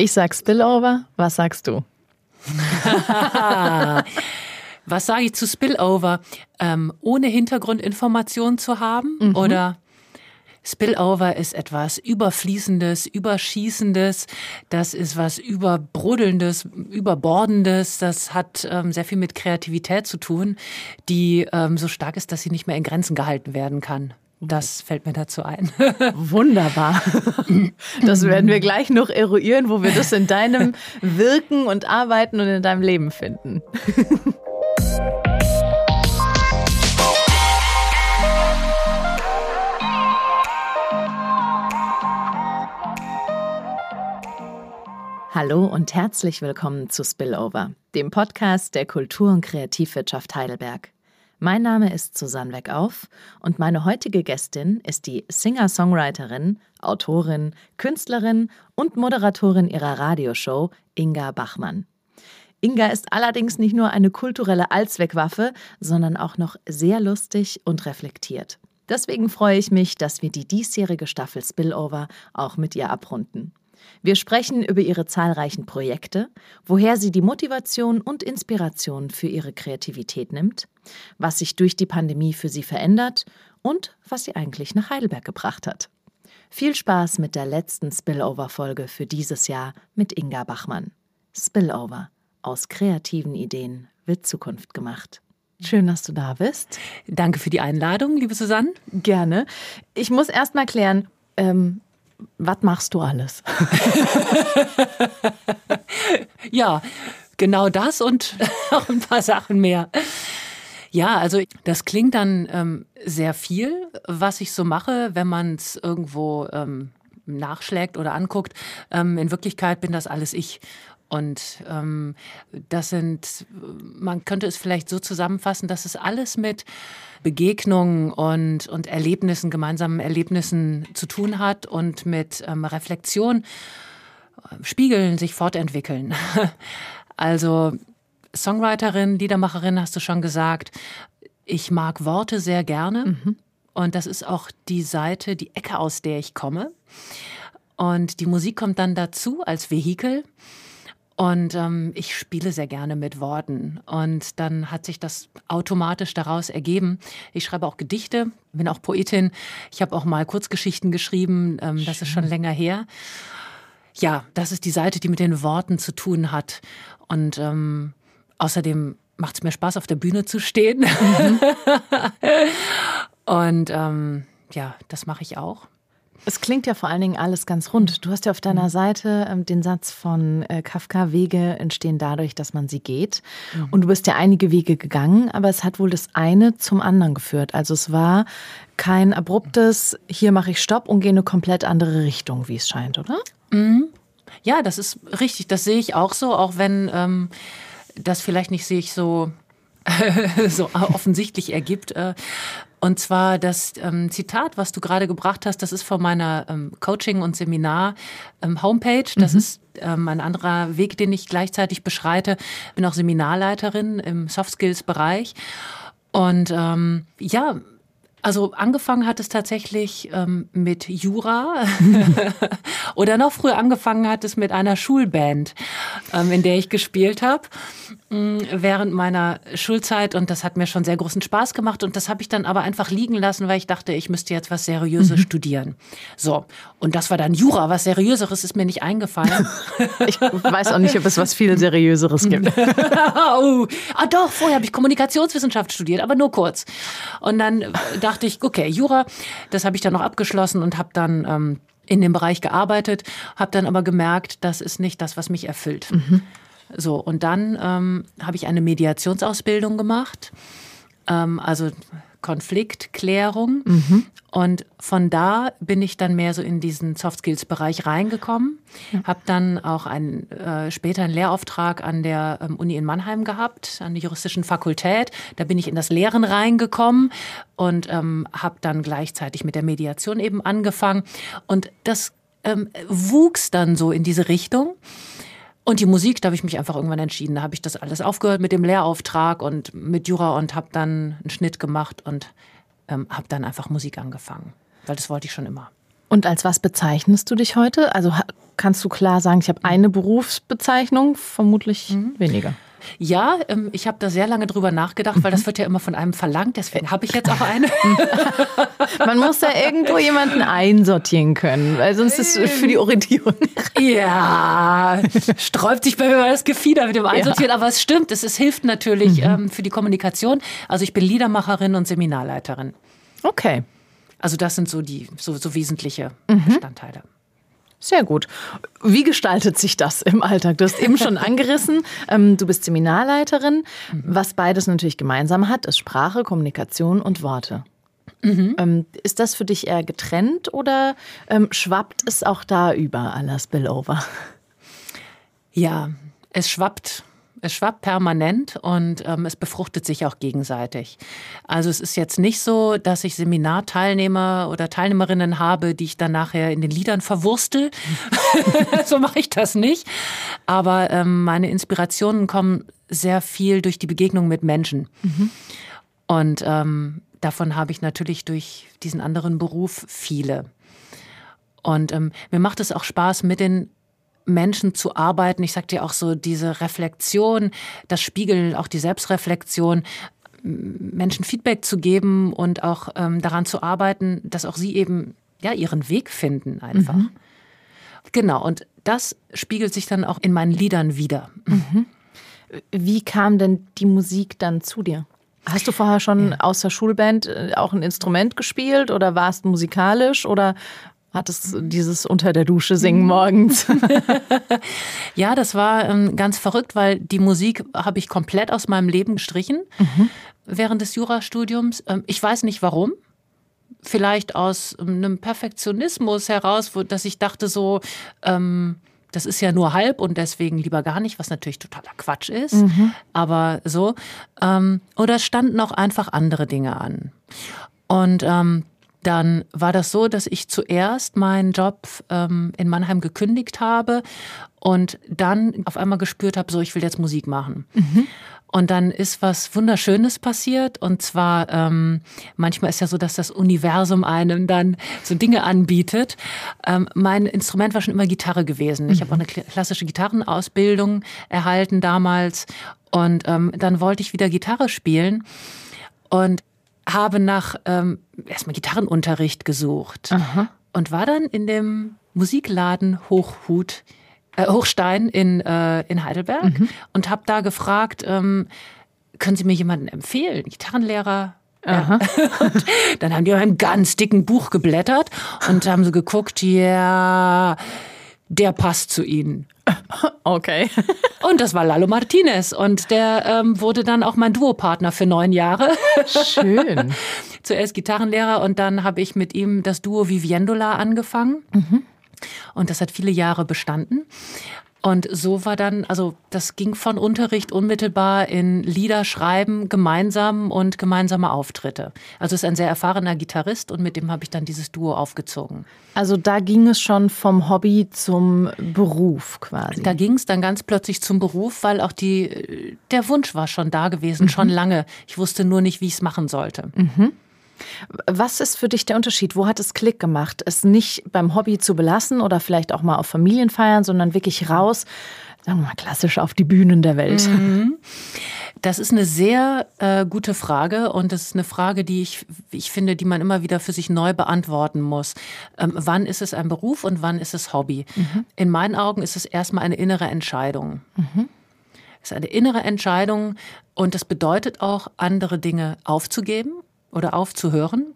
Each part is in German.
Ich sag Spillover, was sagst du? was sage ich zu Spillover? Ähm, ohne Hintergrundinformationen zu haben mhm. oder Spillover ist etwas Überfließendes, Überschießendes, das ist was Überbrudelndes, Überbordendes, das hat ähm, sehr viel mit Kreativität zu tun, die ähm, so stark ist, dass sie nicht mehr in Grenzen gehalten werden kann. Das fällt mir dazu ein. Wunderbar. Das werden wir gleich noch eruieren, wo wir das in deinem Wirken und Arbeiten und in deinem Leben finden. Hallo und herzlich willkommen zu Spillover, dem Podcast der Kultur- und Kreativwirtschaft Heidelberg. Mein Name ist Susanne Weckauf und meine heutige Gästin ist die Singer-Songwriterin, Autorin, Künstlerin und Moderatorin ihrer Radioshow Inga Bachmann. Inga ist allerdings nicht nur eine kulturelle Allzweckwaffe, sondern auch noch sehr lustig und reflektiert. Deswegen freue ich mich, dass wir die diesjährige Staffel Spillover auch mit ihr abrunden. Wir sprechen über ihre zahlreichen Projekte, woher sie die Motivation und Inspiration für ihre Kreativität nimmt, was sich durch die Pandemie für sie verändert und was sie eigentlich nach Heidelberg gebracht hat. Viel Spaß mit der letzten Spillover-Folge für dieses Jahr mit Inga Bachmann. Spillover. Aus kreativen Ideen wird Zukunft gemacht. Schön, dass du da bist. Danke für die Einladung, liebe Susanne. Gerne. Ich muss erst mal klären, ähm, was machst du alles? ja, genau das und auch ein paar Sachen mehr. Ja, also das klingt dann ähm, sehr viel, was ich so mache, wenn man es irgendwo ähm, nachschlägt oder anguckt. Ähm, in Wirklichkeit bin das alles ich. Und ähm, das sind, man könnte es vielleicht so zusammenfassen, dass es alles mit Begegnungen und, und Erlebnissen, gemeinsamen Erlebnissen zu tun hat und mit ähm, Reflexion, äh, Spiegeln, sich fortentwickeln. also Songwriterin, Liedermacherin, hast du schon gesagt. Ich mag Worte sehr gerne. Mhm. Und das ist auch die Seite, die Ecke, aus der ich komme. Und die Musik kommt dann dazu als Vehikel. Und ähm, ich spiele sehr gerne mit Worten. Und dann hat sich das automatisch daraus ergeben. Ich schreibe auch Gedichte, bin auch Poetin. Ich habe auch mal Kurzgeschichten geschrieben. Ähm, das ist schon länger her. Ja, das ist die Seite, die mit den Worten zu tun hat. Und ähm, außerdem macht es mir Spaß, auf der Bühne zu stehen. Mhm. Und ähm, ja, das mache ich auch. Es klingt ja vor allen Dingen alles ganz rund. Du hast ja auf deiner mhm. Seite ähm, den Satz von äh, Kafka, Wege entstehen dadurch, dass man sie geht. Mhm. Und du bist ja einige Wege gegangen, aber es hat wohl das eine zum anderen geführt. Also es war kein abruptes, hier mache ich Stopp und gehe eine komplett andere Richtung, wie es scheint, oder? Mhm. Ja, das ist richtig. Das sehe ich auch so, auch wenn ähm, das vielleicht nicht sehe ich so so offensichtlich ergibt. Und zwar das ähm, Zitat, was du gerade gebracht hast, das ist von meiner ähm, Coaching- und Seminar-Homepage. Ähm, das mhm. ist ähm, ein anderer Weg, den ich gleichzeitig beschreite. Bin auch Seminarleiterin im Soft Skills-Bereich. Und ähm, ja, also angefangen hat es tatsächlich ähm, mit Jura oder noch früher angefangen hat es mit einer Schulband, ähm, in der ich gespielt habe mm, während meiner Schulzeit und das hat mir schon sehr großen Spaß gemacht und das habe ich dann aber einfach liegen lassen, weil ich dachte, ich müsste jetzt was Seriöses mhm. studieren. So und das war dann Jura, was Seriöseres ist mir nicht eingefallen. ich weiß auch nicht, ob es was viel Seriöseres gibt. oh, ah doch, vorher habe ich Kommunikationswissenschaft studiert, aber nur kurz. Und dann dachte ich, okay, Jura, das habe ich dann noch abgeschlossen und habe dann ähm, in dem Bereich gearbeitet, habe dann aber gemerkt, das ist nicht das, was mich erfüllt. Mhm. So, und dann ähm, habe ich eine Mediationsausbildung gemacht. Ähm, also Konfliktklärung. Mhm. Und von da bin ich dann mehr so in diesen Soft Skills Bereich reingekommen. Ja. Habe dann auch einen, äh, später einen Lehrauftrag an der ähm, Uni in Mannheim gehabt, an der juristischen Fakultät. Da bin ich in das Lehren reingekommen und ähm, habe dann gleichzeitig mit der Mediation eben angefangen. Und das ähm, wuchs dann so in diese Richtung. Und die Musik, da habe ich mich einfach irgendwann entschieden. Da habe ich das alles aufgehört mit dem Lehrauftrag und mit Jura und habe dann einen Schnitt gemacht und ähm, habe dann einfach Musik angefangen, weil das wollte ich schon immer. Und als was bezeichnest du dich heute? Also kannst du klar sagen, ich habe eine Berufsbezeichnung, vermutlich mhm. weniger. Ja, ähm, ich habe da sehr lange drüber nachgedacht, weil das wird ja immer von einem verlangt. Deswegen habe ich jetzt auch eine. Man muss da irgendwo jemanden einsortieren können, weil sonst ist es für die Orientierung. Ja, sträubt sich bei mir das Gefieder mit dem Einsortieren. Ja. Aber es stimmt, es, es hilft natürlich mhm. ähm, für die Kommunikation. Also ich bin Liedermacherin und Seminarleiterin. Okay. Also das sind so die so, so wesentliche mhm. Sehr gut. Wie gestaltet sich das im Alltag? Du hast eben schon angerissen, ähm, du bist Seminarleiterin. Was beides natürlich gemeinsam hat, ist Sprache, Kommunikation und Worte. Mhm. Ähm, ist das für dich eher getrennt oder ähm, schwappt es auch da über aller Spillover? Ja, es schwappt es schwappt permanent und ähm, es befruchtet sich auch gegenseitig. Also es ist jetzt nicht so, dass ich Seminarteilnehmer oder Teilnehmerinnen habe, die ich dann nachher in den Liedern verwurstel. so mache ich das nicht. Aber ähm, meine Inspirationen kommen sehr viel durch die Begegnung mit Menschen. Mhm. Und ähm, davon habe ich natürlich durch diesen anderen Beruf viele. Und ähm, mir macht es auch Spaß, mit den Menschen zu arbeiten. Ich sagte ja auch so, diese Reflexion, das Spiegeln, auch die Selbstreflexion, Menschen Feedback zu geben und auch ähm, daran zu arbeiten, dass auch sie eben ja ihren Weg finden einfach. Mhm. Genau, und das spiegelt sich dann auch in meinen Liedern wieder. Mhm. Wie kam denn die Musik dann zu dir? Hast du vorher schon ja. außer Schulband äh, auch ein Instrument gespielt oder warst musikalisch oder Hattest dieses unter der Dusche singen morgens? ja, das war ähm, ganz verrückt, weil die Musik habe ich komplett aus meinem Leben gestrichen mhm. während des Jurastudiums. Ähm, ich weiß nicht warum. Vielleicht aus ähm, einem Perfektionismus heraus, wo, dass ich dachte so, ähm, das ist ja nur halb und deswegen lieber gar nicht, was natürlich totaler Quatsch ist. Mhm. Aber so. Ähm, oder es standen auch einfach andere Dinge an. Und ähm, dann war das so, dass ich zuerst meinen Job ähm, in Mannheim gekündigt habe und dann auf einmal gespürt habe, so ich will jetzt Musik machen. Mhm. Und dann ist was Wunderschönes passiert. Und zwar, ähm, manchmal ist ja so, dass das Universum einem dann so Dinge anbietet. Ähm, mein Instrument war schon immer Gitarre gewesen. Ich mhm. habe auch eine klassische Gitarrenausbildung erhalten damals. Und ähm, dann wollte ich wieder Gitarre spielen. Und habe nach ähm, erstmal Gitarrenunterricht gesucht Aha. und war dann in dem Musikladen Hochhut, äh, Hochstein in, äh, in Heidelberg mhm. und habe da gefragt, ähm, können Sie mir jemanden empfehlen? Gitarrenlehrer? Ja. dann haben die in einem ganz dicken Buch geblättert und haben so geguckt, ja, der passt zu Ihnen. Okay. Und das war Lalo Martinez und der ähm, wurde dann auch mein Duopartner für neun Jahre. Schön. Zuerst Gitarrenlehrer und dann habe ich mit ihm das Duo Viviendola angefangen. Mhm. Und das hat viele Jahre bestanden. Und so war dann, also das ging von Unterricht unmittelbar in Lieder schreiben, gemeinsam und gemeinsame Auftritte. Also ist ein sehr erfahrener Gitarrist und mit dem habe ich dann dieses Duo aufgezogen. Also da ging es schon vom Hobby zum Beruf quasi. Da ging es dann ganz plötzlich zum Beruf, weil auch die, der Wunsch war schon da gewesen, mhm. schon lange. Ich wusste nur nicht, wie ich es machen sollte. Mhm. Was ist für dich der Unterschied? Wo hat es Klick gemacht? Es nicht beim Hobby zu belassen oder vielleicht auch mal auf Familienfeiern, sondern wirklich raus, sagen wir mal klassisch auf die Bühnen der Welt? Mhm. Das ist eine sehr äh, gute Frage und das ist eine Frage, die ich, ich finde, die man immer wieder für sich neu beantworten muss. Ähm, wann ist es ein Beruf und wann ist es Hobby? Mhm. In meinen Augen ist es erstmal eine innere Entscheidung. Mhm. Es ist eine innere Entscheidung und das bedeutet auch, andere Dinge aufzugeben oder aufzuhören.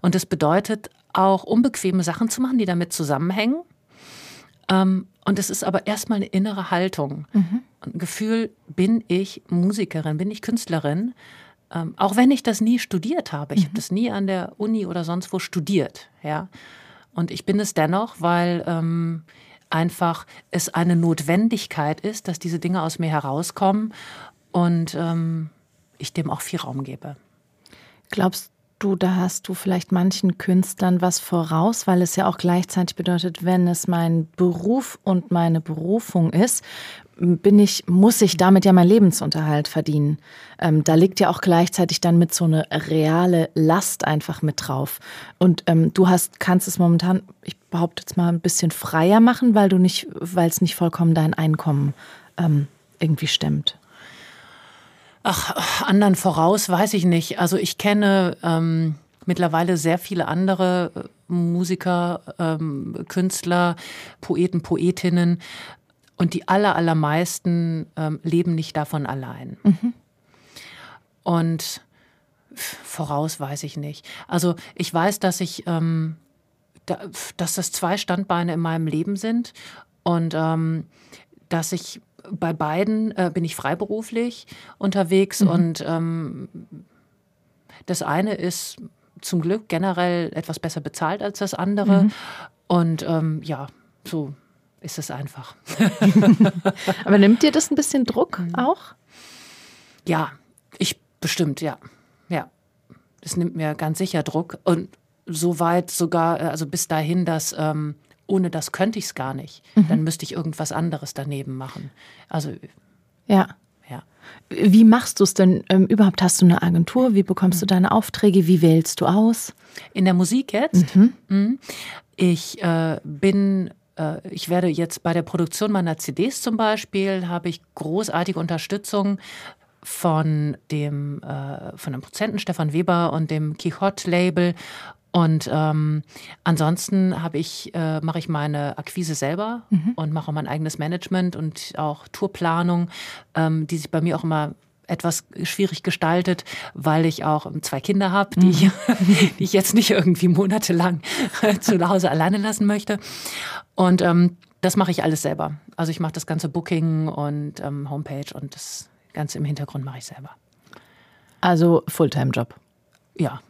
Und das bedeutet auch unbequeme Sachen zu machen, die damit zusammenhängen. Ähm, und es ist aber erstmal eine innere Haltung. Mhm. Ein Gefühl, bin ich Musikerin, bin ich Künstlerin? Ähm, auch wenn ich das nie studiert habe. Ich mhm. habe das nie an der Uni oder sonst wo studiert. Ja. Und ich bin es dennoch, weil ähm, einfach es eine Notwendigkeit ist, dass diese Dinge aus mir herauskommen und ähm, ich dem auch viel Raum gebe. Glaubst du, da hast du vielleicht manchen Künstlern was voraus, weil es ja auch gleichzeitig bedeutet, wenn es mein Beruf und meine Berufung ist, bin ich, muss ich damit ja meinen Lebensunterhalt verdienen. Ähm, da liegt ja auch gleichzeitig dann mit so eine reale Last einfach mit drauf. Und ähm, du hast, kannst es momentan, ich behaupte jetzt mal, ein bisschen freier machen, weil du nicht, weil es nicht vollkommen dein Einkommen ähm, irgendwie stemmt. Ach, anderen voraus weiß ich nicht. Also ich kenne ähm, mittlerweile sehr viele andere äh, Musiker, ähm, Künstler, Poeten, Poetinnen, und die aller, allermeisten ähm, leben nicht davon allein. Mhm. Und voraus weiß ich nicht. Also ich weiß, dass ich, ähm, da, dass das zwei Standbeine in meinem Leben sind und ähm, dass ich bei beiden äh, bin ich freiberuflich unterwegs mhm. und ähm, das eine ist zum Glück generell etwas besser bezahlt als das andere mhm. und ähm, ja, so ist es einfach. Aber nimmt dir das ein bisschen Druck mhm. auch? Ja, ich bestimmt, ja. Ja. Das nimmt mir ganz sicher Druck. Und so weit sogar, äh, also bis dahin, dass ähm, ohne das könnte ich es gar nicht. Mhm. Dann müsste ich irgendwas anderes daneben machen. Also. Ja. Ja. Wie machst du es denn ähm, überhaupt? Hast du eine Agentur? Wie bekommst mhm. du deine Aufträge? Wie wählst du aus? In der Musik jetzt? Mhm. mhm. Ich äh, bin äh, ich werde jetzt bei der Produktion meiner CDs zum Beispiel, habe ich großartige Unterstützung von dem, äh, von dem Produzenten Stefan Weber und dem Quixote-Label. Und ähm, ansonsten habe ich, äh, mache ich meine Akquise selber mhm. und mache auch mein eigenes Management und auch Tourplanung, ähm, die sich bei mir auch immer etwas schwierig gestaltet, weil ich auch zwei Kinder habe, die, ich, mhm. die ich jetzt nicht irgendwie monatelang zu Hause alleine lassen möchte. Und ähm, das mache ich alles selber. Also ich mache das ganze Booking und ähm, Homepage und das Ganze im Hintergrund mache ich selber. Also Fulltime-Job. Ja.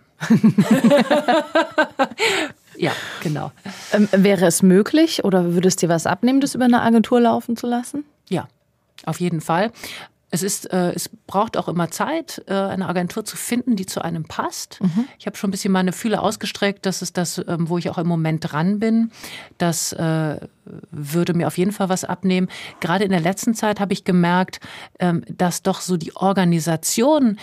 Ja, genau. Ähm, wäre es möglich oder würdest dir was abnehmen, das über eine Agentur laufen zu lassen? Ja, auf jeden Fall. Es, ist, äh, es braucht auch immer Zeit, äh, eine Agentur zu finden, die zu einem passt. Mhm. Ich habe schon ein bisschen meine Fühle ausgestreckt. Das ist das, ähm, wo ich auch im Moment dran bin. Das äh, würde mir auf jeden Fall was abnehmen. Gerade in der letzten Zeit habe ich gemerkt, ähm, dass doch so die Organisation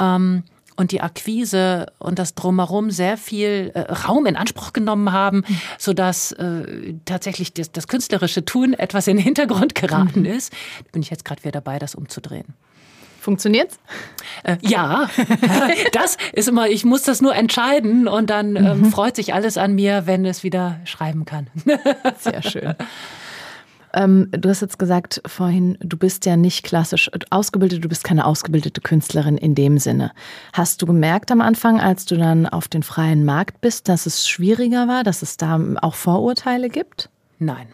ähm, und die Akquise und das drumherum sehr viel äh, Raum in Anspruch genommen haben, mhm. sodass äh, tatsächlich das, das, künstlerische Tun etwas in den Hintergrund geraten mhm. ist. Da bin ich jetzt gerade wieder dabei, das umzudrehen. Funktioniert's? Äh, ja, das ist immer, ich muss das nur entscheiden und dann ähm, mhm. freut sich alles an mir, wenn es wieder schreiben kann. Sehr schön. Ähm, du hast jetzt gesagt vorhin, du bist ja nicht klassisch ausgebildet, du bist keine ausgebildete Künstlerin in dem Sinne. Hast du gemerkt am Anfang, als du dann auf den freien Markt bist, dass es schwieriger war, dass es da auch Vorurteile gibt? Nein.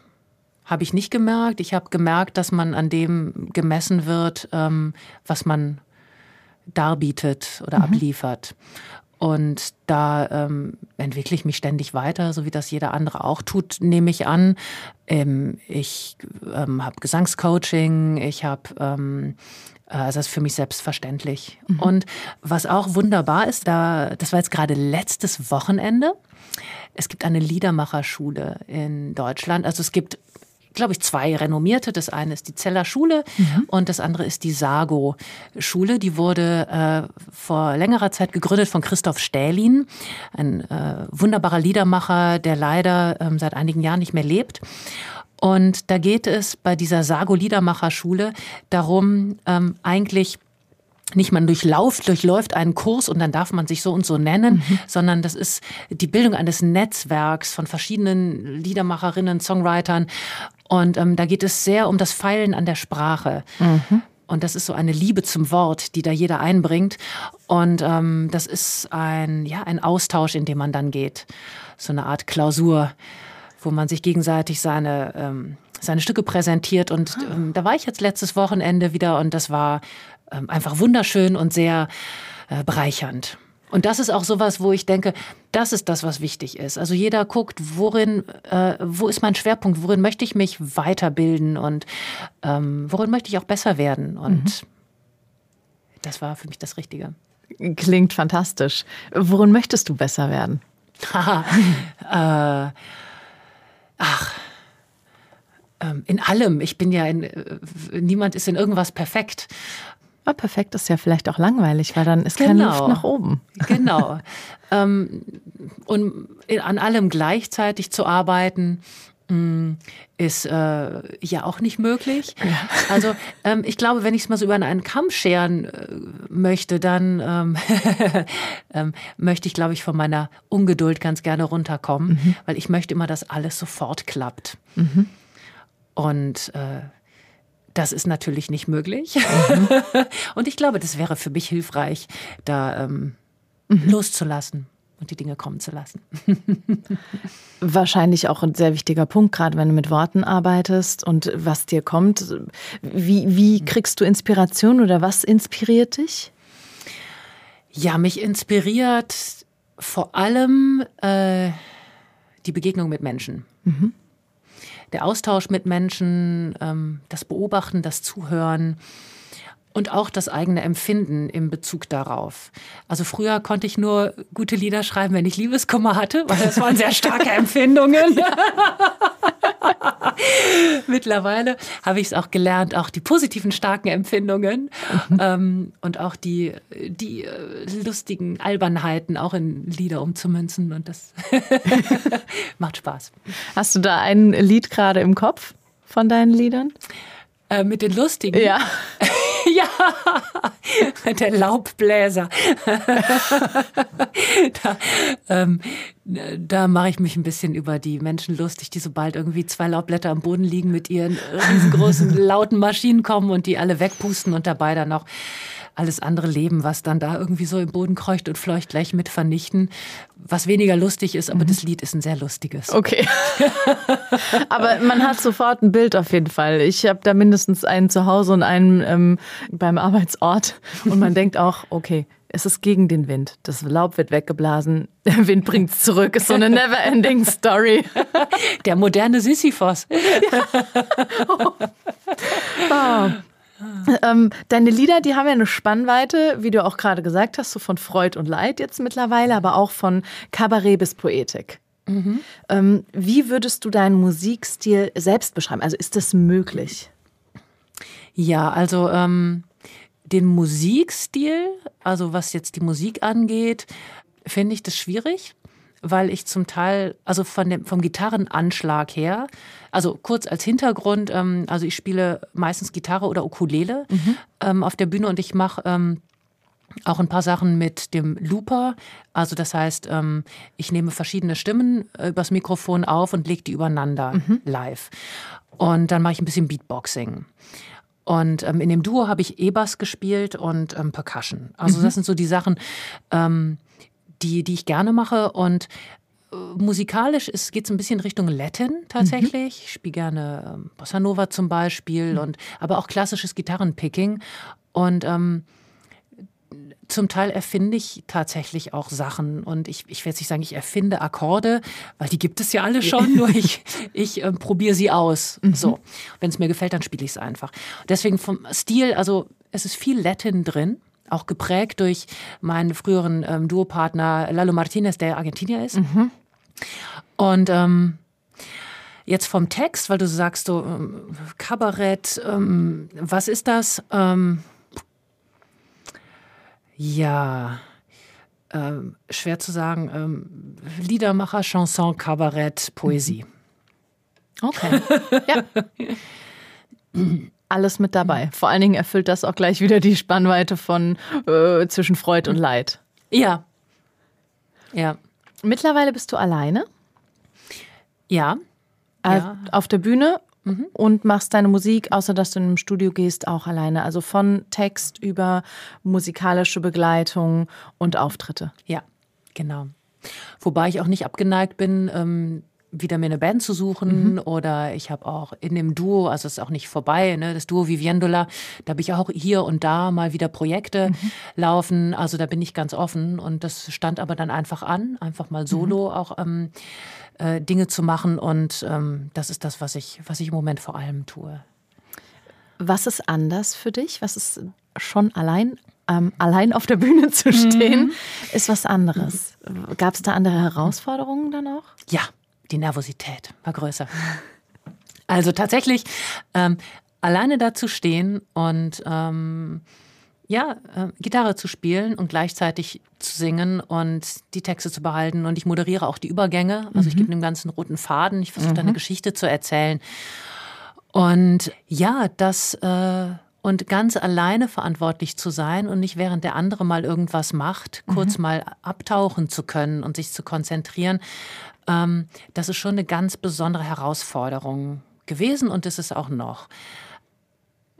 Habe ich nicht gemerkt. Ich habe gemerkt, dass man an dem gemessen wird, ähm, was man darbietet oder mhm. abliefert. Und da ähm, entwickle ich mich ständig weiter, so wie das jeder andere auch tut, nehme ich an. Ähm, ich ähm, habe Gesangscoaching, ich habe, ähm, äh, also das ist für mich selbstverständlich. Mhm. Und was auch wunderbar ist, da, das war jetzt gerade letztes Wochenende. Es gibt eine Liedermacherschule in Deutschland. Also es gibt glaube ich, zwei renommierte. Das eine ist die Zeller Schule mhm. und das andere ist die Sago Schule. Die wurde äh, vor längerer Zeit gegründet von Christoph Stählin, ein äh, wunderbarer Liedermacher, der leider ähm, seit einigen Jahren nicht mehr lebt. Und da geht es bei dieser Sago Liedermacher Schule darum, ähm, eigentlich nicht man durchlauft, durchläuft einen Kurs und dann darf man sich so und so nennen, mhm. sondern das ist die Bildung eines Netzwerks von verschiedenen Liedermacherinnen, Songwritern. Und ähm, da geht es sehr um das Feilen an der Sprache. Mhm. Und das ist so eine Liebe zum Wort, die da jeder einbringt. Und ähm, das ist ein, ja, ein Austausch, in dem man dann geht. So eine Art Klausur, wo man sich gegenseitig seine, ähm, seine Stücke präsentiert. Und ah. ähm, da war ich jetzt letztes Wochenende wieder und das war ähm, einfach wunderschön und sehr äh, bereichernd. Und das ist auch sowas, wo ich denke, das ist das, was wichtig ist. Also jeder guckt, worin, äh, wo ist mein Schwerpunkt, worin möchte ich mich weiterbilden und ähm, worin möchte ich auch besser werden. Und mhm. das war für mich das Richtige. Klingt fantastisch. Worin möchtest du besser werden? äh, ach, ähm, in allem. Ich bin ja in, äh, niemand ist in irgendwas perfekt. Aber perfekt ist ja vielleicht auch langweilig, weil dann ist genau. keine Luft nach oben. Genau. ähm, und an allem gleichzeitig zu arbeiten, mm, ist äh, ja auch nicht möglich. Ja. Also ähm, ich glaube, wenn ich es mal so über einen Kamm scheren äh, möchte, dann ähm, ähm, möchte ich, glaube ich, von meiner Ungeduld ganz gerne runterkommen, mhm. weil ich möchte immer, dass alles sofort klappt. Mhm. Und äh, das ist natürlich nicht möglich. Mhm. und ich glaube, das wäre für mich hilfreich, da ähm, mhm. loszulassen und die Dinge kommen zu lassen. Wahrscheinlich auch ein sehr wichtiger Punkt, gerade wenn du mit Worten arbeitest und was dir kommt. Wie, wie kriegst du Inspiration oder was inspiriert dich? Ja, mich inspiriert vor allem äh, die Begegnung mit Menschen. Mhm der Austausch mit Menschen, ähm, das Beobachten, das Zuhören und auch das eigene Empfinden im Bezug darauf. Also früher konnte ich nur gute Lieder schreiben, wenn ich Liebeskummer hatte, weil das waren sehr starke Empfindungen. Mittlerweile habe ich es auch gelernt, auch die positiven starken Empfindungen mhm. ähm, und auch die, die äh, lustigen Albernheiten auch in Lieder umzumünzen. Und das macht Spaß. Hast du da ein Lied gerade im Kopf von deinen Liedern? Äh, mit den lustigen? Ja. ja, der Laubbläser. da ähm, da mache ich mich ein bisschen über die Menschen lustig, die sobald irgendwie zwei Laubblätter am Boden liegen, mit ihren riesengroßen, lauten Maschinen kommen und die alle wegpusten und dabei dann noch alles andere Leben, was dann da irgendwie so im Boden kreucht und fleucht, gleich mit vernichten. Was weniger lustig ist, aber mhm. das Lied ist ein sehr lustiges. Okay. aber man hat sofort ein Bild auf jeden Fall. Ich habe da mindestens einen zu Hause und einen ähm, beim Arbeitsort. Und man denkt auch, okay, es ist gegen den Wind. Das Laub wird weggeblasen, der Wind bringt es zurück. Ist so eine never-ending Story. Der moderne Sisyphos. oh. Oh. Ähm, deine Lieder, die haben ja eine Spannweite, wie du auch gerade gesagt hast, so von Freud und Leid jetzt mittlerweile, aber auch von Kabarett bis Poetik. Mhm. Ähm, wie würdest du deinen Musikstil selbst beschreiben? Also ist das möglich? Ja, also ähm, den Musikstil, also was jetzt die Musik angeht, finde ich das schwierig, weil ich zum Teil, also von dem, vom Gitarrenanschlag her, also kurz als Hintergrund, ähm, also ich spiele meistens Gitarre oder Ukulele mhm. ähm, auf der Bühne und ich mache ähm, auch ein paar Sachen mit dem Looper. Also das heißt, ähm, ich nehme verschiedene Stimmen äh, übers Mikrofon auf und lege die übereinander mhm. live. Und dann mache ich ein bisschen Beatboxing. Und ähm, in dem Duo habe ich E-Bass gespielt und ähm, Percussion. Also mhm. das sind so die Sachen, ähm, die, die ich gerne mache. Und äh, musikalisch geht es ein bisschen Richtung Latin tatsächlich. Mhm. Ich spiele gerne ähm, Bossa Nova zum Beispiel, mhm. und, aber auch klassisches Gitarrenpicking. Und ähm, zum Teil erfinde ich tatsächlich auch Sachen und ich, ich werde nicht sagen, ich erfinde Akkorde, weil die gibt es ja alle schon, nur ich, ich äh, probiere sie aus. Mhm. So, wenn es mir gefällt, dann spiele ich es einfach. Deswegen vom Stil, also es ist viel Latin drin, auch geprägt durch meinen früheren ähm, Duopartner Lalo Martinez, der Argentinier ist. Mhm. Und ähm, jetzt vom Text, weil du sagst so ähm, Kabarett, ähm, was ist das? Ähm, ja, ähm, schwer zu sagen. Ähm, Liedermacher, Chanson, Kabarett, Poesie. Okay. ja. Alles mit dabei. Vor allen Dingen erfüllt das auch gleich wieder die Spannweite von äh, zwischen Freud und Leid. Ja. Ja. Mittlerweile bist du alleine? Ja. Äh, ja. Auf der Bühne mhm. und machst deine Musik, außer dass du in einem Studio gehst, auch alleine. Also von Text über musikalische Begleitung und Auftritte. Ja, genau. Wobei ich auch nicht abgeneigt bin, ähm, wieder mir eine Band zu suchen mhm. oder ich habe auch in dem Duo, also es ist auch nicht vorbei, ne, das Duo Viviendola, da habe ich auch hier und da mal wieder Projekte mhm. laufen, also da bin ich ganz offen und das stand aber dann einfach an, einfach mal solo mhm. auch ähm, äh, Dinge zu machen. Und ähm, das ist das, was ich, was ich im Moment vor allem tue. Was ist anders für dich? Was ist schon allein ähm, allein auf der Bühne zu stehen, mhm. ist was anderes. Gab es da andere Herausforderungen dann auch? Ja, die Nervosität war größer. Also tatsächlich ähm, alleine da zu stehen und ähm, ja, äh, Gitarre zu spielen und gleichzeitig zu singen und die Texte zu behalten. Und ich moderiere auch die Übergänge. Also mhm. ich gebe dem ganzen roten Faden. Ich versuche mhm. da eine mhm. Geschichte zu erzählen. Und ja, das äh, und ganz alleine verantwortlich zu sein und nicht während der andere mal irgendwas macht, kurz mhm. mal abtauchen zu können und sich zu konzentrieren, ähm, das ist schon eine ganz besondere Herausforderung gewesen und ist es auch noch.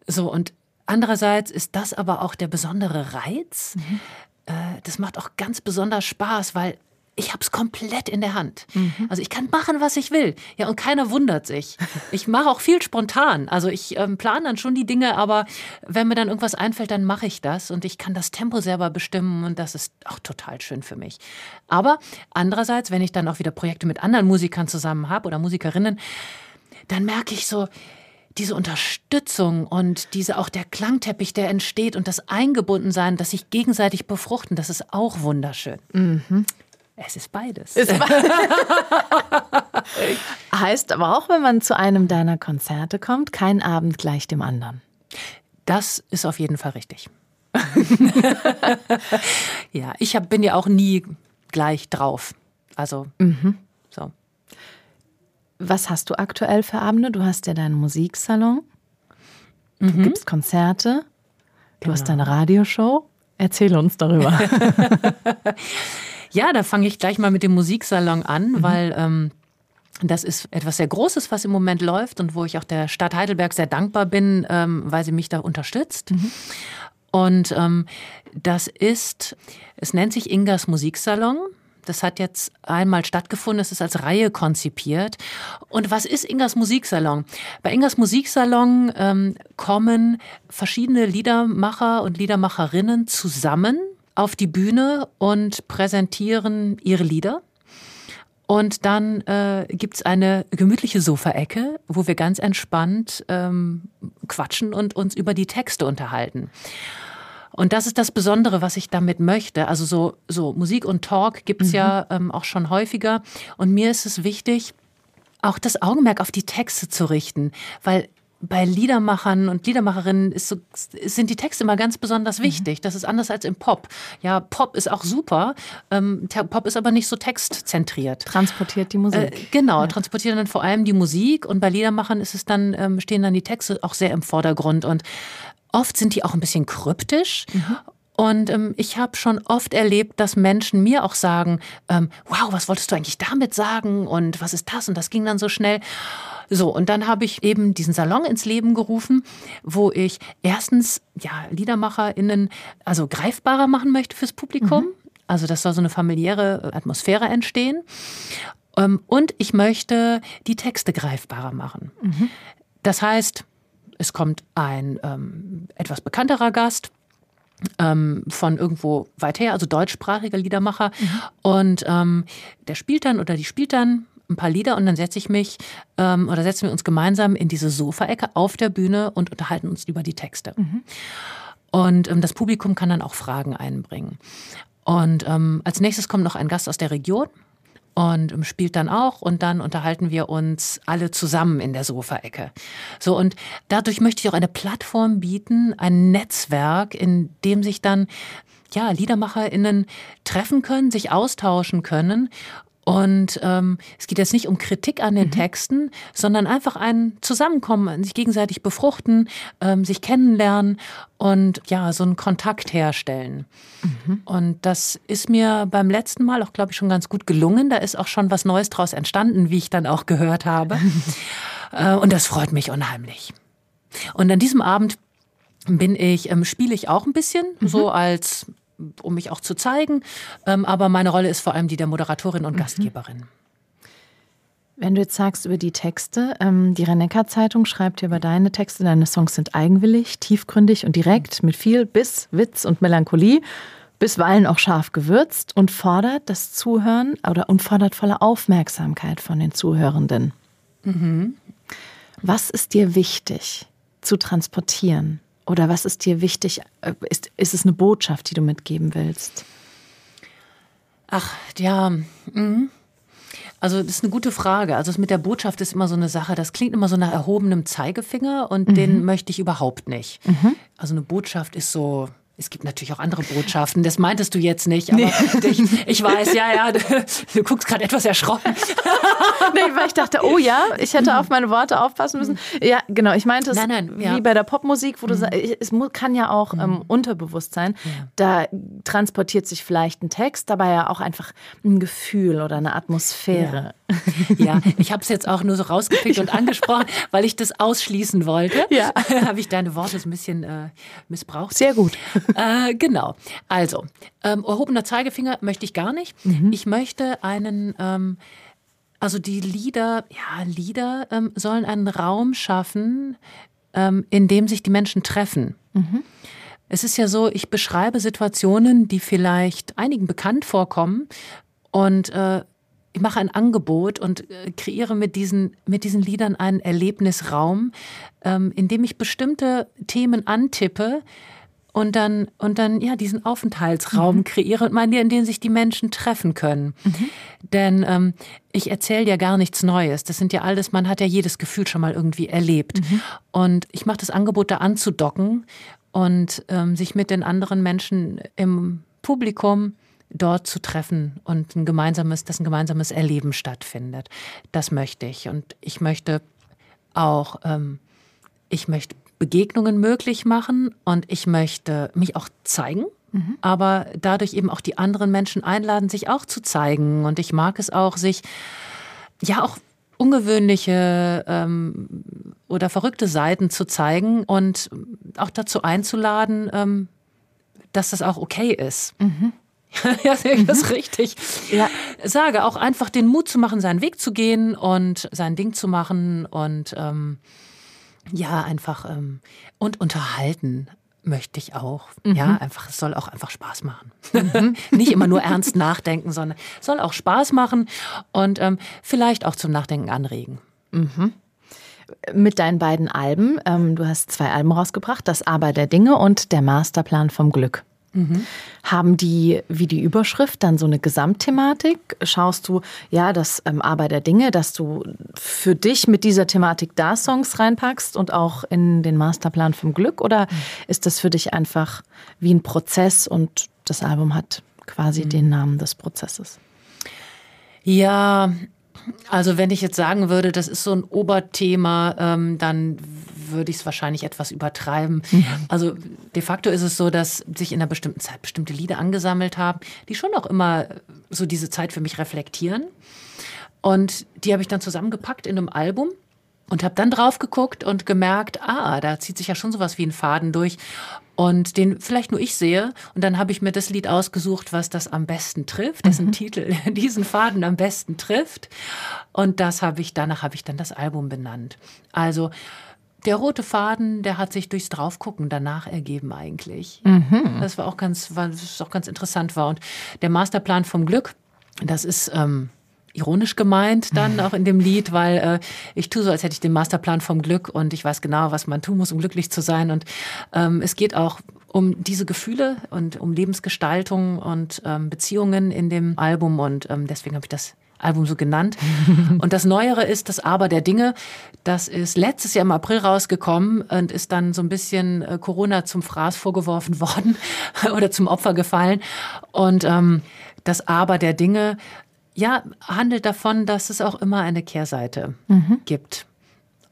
So, und andererseits ist das aber auch der besondere Reiz. Mhm. Äh, das macht auch ganz besonders Spaß, weil ich habe es komplett in der Hand. Mhm. Also ich kann machen, was ich will. Ja, und keiner wundert sich. Ich mache auch viel spontan. Also ich ähm, plane dann schon die Dinge, aber wenn mir dann irgendwas einfällt, dann mache ich das und ich kann das Tempo selber bestimmen und das ist auch total schön für mich. Aber andererseits, wenn ich dann auch wieder Projekte mit anderen Musikern zusammen habe oder Musikerinnen, dann merke ich so, diese Unterstützung und diese auch der Klangteppich, der entsteht und das Eingebundensein, das sich gegenseitig befruchten, das ist auch wunderschön. Mhm. Es ist beides. Ist be heißt aber auch, wenn man zu einem deiner Konzerte kommt, kein Abend gleich dem anderen. Das ist auf jeden Fall richtig. ja, ich hab, bin ja auch nie gleich drauf. Also, mhm. so. Was hast du aktuell für Abende? Du hast ja deinen Musiksalon, du mhm. gibst Konzerte, du genau. hast deine Radioshow. Erzähl uns darüber. Ja, da fange ich gleich mal mit dem Musiksalon an, mhm. weil ähm, das ist etwas sehr Großes, was im Moment läuft und wo ich auch der Stadt Heidelberg sehr dankbar bin, ähm, weil sie mich da unterstützt. Mhm. Und ähm, das ist, es nennt sich Ingas Musiksalon. Das hat jetzt einmal stattgefunden, es ist als Reihe konzipiert. Und was ist Ingas Musiksalon? Bei Ingas Musiksalon ähm, kommen verschiedene Liedermacher und Liedermacherinnen zusammen auf die Bühne und präsentieren ihre Lieder. Und dann äh, gibt eine gemütliche Sofaecke, wo wir ganz entspannt ähm, quatschen und uns über die Texte unterhalten. Und das ist das Besondere, was ich damit möchte. Also so, so Musik und Talk gibt's mhm. ja ähm, auch schon häufiger. Und mir ist es wichtig, auch das Augenmerk auf die Texte zu richten, weil bei Liedermachern und Liedermacherinnen so, sind die Texte immer ganz besonders mhm. wichtig. Das ist anders als im Pop. Ja, Pop ist auch super. Ähm, Pop ist aber nicht so textzentriert. Transportiert die Musik. Äh, genau, ja. transportiert dann vor allem die Musik. Und bei Liedermachern ist es dann, ähm, stehen dann die Texte auch sehr im Vordergrund. Und oft sind die auch ein bisschen kryptisch. Mhm. Und ähm, ich habe schon oft erlebt, dass Menschen mir auch sagen, ähm, wow, was wolltest du eigentlich damit sagen und was ist das? Und das ging dann so schnell. So, und dann habe ich eben diesen Salon ins Leben gerufen, wo ich erstens ja LiedermacherInnen also greifbarer machen möchte fürs Publikum. Mhm. Also das soll so eine familiäre Atmosphäre entstehen. Ähm, und ich möchte die Texte greifbarer machen. Mhm. Das heißt, es kommt ein ähm, etwas bekannterer Gast, ähm, von irgendwo weit her, also deutschsprachiger Liedermacher. Mhm. Und ähm, der spielt dann oder die spielt dann ein paar Lieder und dann setze ich mich ähm, oder setzen wir uns gemeinsam in diese Sofaecke auf der Bühne und unterhalten uns über die Texte. Mhm. Und ähm, das Publikum kann dann auch Fragen einbringen. Und ähm, als nächstes kommt noch ein Gast aus der Region und ähm, spielt dann auch und dann unterhalten wir uns alle zusammen in der Sofaecke. So und dadurch möchte ich auch eine Plattform bieten, ein Netzwerk, in dem sich dann ja, LiedermacherInnen treffen können, sich austauschen können und ähm, es geht jetzt nicht um Kritik an den mhm. Texten, sondern einfach ein Zusammenkommen, sich gegenseitig befruchten, ähm, sich kennenlernen und ja, so einen Kontakt herstellen. Mhm. Und das ist mir beim letzten Mal auch, glaube ich, schon ganz gut gelungen. Da ist auch schon was Neues draus entstanden, wie ich dann auch gehört habe. äh, und das freut mich unheimlich. Und an diesem Abend bin ich, ähm, spiele ich auch ein bisschen, mhm. so als um mich auch zu zeigen. Ähm, aber meine Rolle ist vor allem die der Moderatorin und mhm. Gastgeberin. Wenn du jetzt sagst über die Texte, ähm, die Rennecker-Zeitung schreibt über deine Texte, deine Songs sind eigenwillig, tiefgründig und direkt, mit viel Biss, Witz und Melancholie, bisweilen auch scharf gewürzt und fordert das Zuhören oder und fordert volle Aufmerksamkeit von den Zuhörenden. Mhm. Was ist dir wichtig zu transportieren? Oder was ist dir wichtig? Äh, ist, ist es eine Botschaft, die du mitgeben willst? Ach, ja. Mhm. Also das ist eine gute Frage. Also mit der Botschaft ist immer so eine Sache, das klingt immer so nach erhobenem Zeigefinger und mhm. den möchte ich überhaupt nicht. Mhm. Also eine Botschaft ist so, es gibt natürlich auch andere Botschaften, das meintest du jetzt nicht, aber nee. ich, ich, weiß, ja, ja, du, du guckst gerade etwas erschrocken. nee, weil ich dachte, oh ja, ich hätte auf meine Worte aufpassen müssen. Ja, genau, ich meinte es nein, nein, ja. wie bei der Popmusik, wo du mhm. sagst, es kann ja auch ähm, mhm. unterbewusst sein. Ja. Da transportiert sich vielleicht ein Text, dabei ja auch einfach ein Gefühl oder eine Atmosphäre. Ja, ja ich habe es jetzt auch nur so rausgepickt und angesprochen, weil ich das ausschließen wollte. Ja. habe ich deine Worte so ein bisschen äh, missbraucht. Sehr gut. Äh, genau. Also, ähm, erhobener Zeigefinger möchte ich gar nicht. Mhm. Ich möchte einen, ähm, also die Lieder, ja, Lieder ähm, sollen einen Raum schaffen, ähm, in dem sich die Menschen treffen. Mhm. Es ist ja so, ich beschreibe Situationen, die vielleicht einigen bekannt vorkommen und äh, ich mache ein Angebot und äh, kreiere mit diesen, mit diesen Liedern einen Erlebnisraum, ähm, in dem ich bestimmte Themen antippe, und dann und dann ja diesen Aufenthaltsraum mhm. kreiere und meine, in dem sich die Menschen treffen können. Mhm. Denn ähm, ich erzähle ja gar nichts Neues. Das sind ja alles, man hat ja jedes Gefühl schon mal irgendwie erlebt. Mhm. Und ich mache das Angebot, da anzudocken und ähm, sich mit den anderen Menschen im Publikum dort zu treffen und ein gemeinsames, dass ein gemeinsames Erleben stattfindet. Das möchte ich. Und ich möchte auch, ähm, ich möchte Begegnungen möglich machen und ich möchte mich auch zeigen. Mhm. Aber dadurch eben auch die anderen Menschen einladen, sich auch zu zeigen. Und ich mag es auch, sich ja auch ungewöhnliche ähm, oder verrückte Seiten zu zeigen und auch dazu einzuladen, ähm, dass das auch okay ist. Mhm. ja, das ist mhm. richtig. Ja. Sage auch einfach den Mut zu machen, seinen Weg zu gehen und sein Ding zu machen und ähm, ja, einfach ähm, und unterhalten möchte ich auch. Mhm. Ja, einfach, es soll auch einfach Spaß machen. Mhm. Nicht immer nur ernst nachdenken, sondern es soll auch Spaß machen und ähm, vielleicht auch zum Nachdenken anregen. Mhm. Mit deinen beiden Alben, ähm, du hast zwei Alben rausgebracht, das Aber der Dinge und der Masterplan vom Glück. Mhm. Haben die wie die Überschrift dann so eine Gesamtthematik? Schaust du, ja, das ähm, Aber der Dinge, dass du für dich mit dieser Thematik da Songs reinpackst und auch in den Masterplan vom Glück? Oder mhm. ist das für dich einfach wie ein Prozess und das Album hat quasi mhm. den Namen des Prozesses? Ja, also wenn ich jetzt sagen würde, das ist so ein Oberthema, ähm, dann würde ich es wahrscheinlich etwas übertreiben. Mhm. Also de facto ist es so, dass sich in einer bestimmten Zeit bestimmte Lieder angesammelt haben, die schon auch immer so diese Zeit für mich reflektieren. Und die habe ich dann zusammengepackt in einem Album und habe dann drauf geguckt und gemerkt, ah, da zieht sich ja schon sowas wie ein Faden durch und den vielleicht nur ich sehe. Und dann habe ich mir das Lied ausgesucht, was das am besten trifft, dessen mhm. Titel diesen Faden am besten trifft. Und das habe ich, danach habe ich dann das Album benannt. Also der rote Faden, der hat sich durchs Draufgucken danach ergeben eigentlich. Mhm. Das war auch ganz, was auch ganz interessant war. Und der Masterplan vom Glück, das ist ähm, ironisch gemeint dann auch in dem Lied, weil äh, ich tue so, als hätte ich den Masterplan vom Glück und ich weiß genau, was man tun muss, um glücklich zu sein. Und ähm, es geht auch um diese Gefühle und um Lebensgestaltung und ähm, Beziehungen in dem Album und ähm, deswegen habe ich das Album so genannt. Und das Neuere ist das Aber der Dinge. Das ist letztes Jahr im April rausgekommen und ist dann so ein bisschen äh, Corona zum Fraß vorgeworfen worden oder zum Opfer gefallen. Und ähm, das Aber der Dinge ja, handelt davon, dass es auch immer eine Kehrseite mhm. gibt.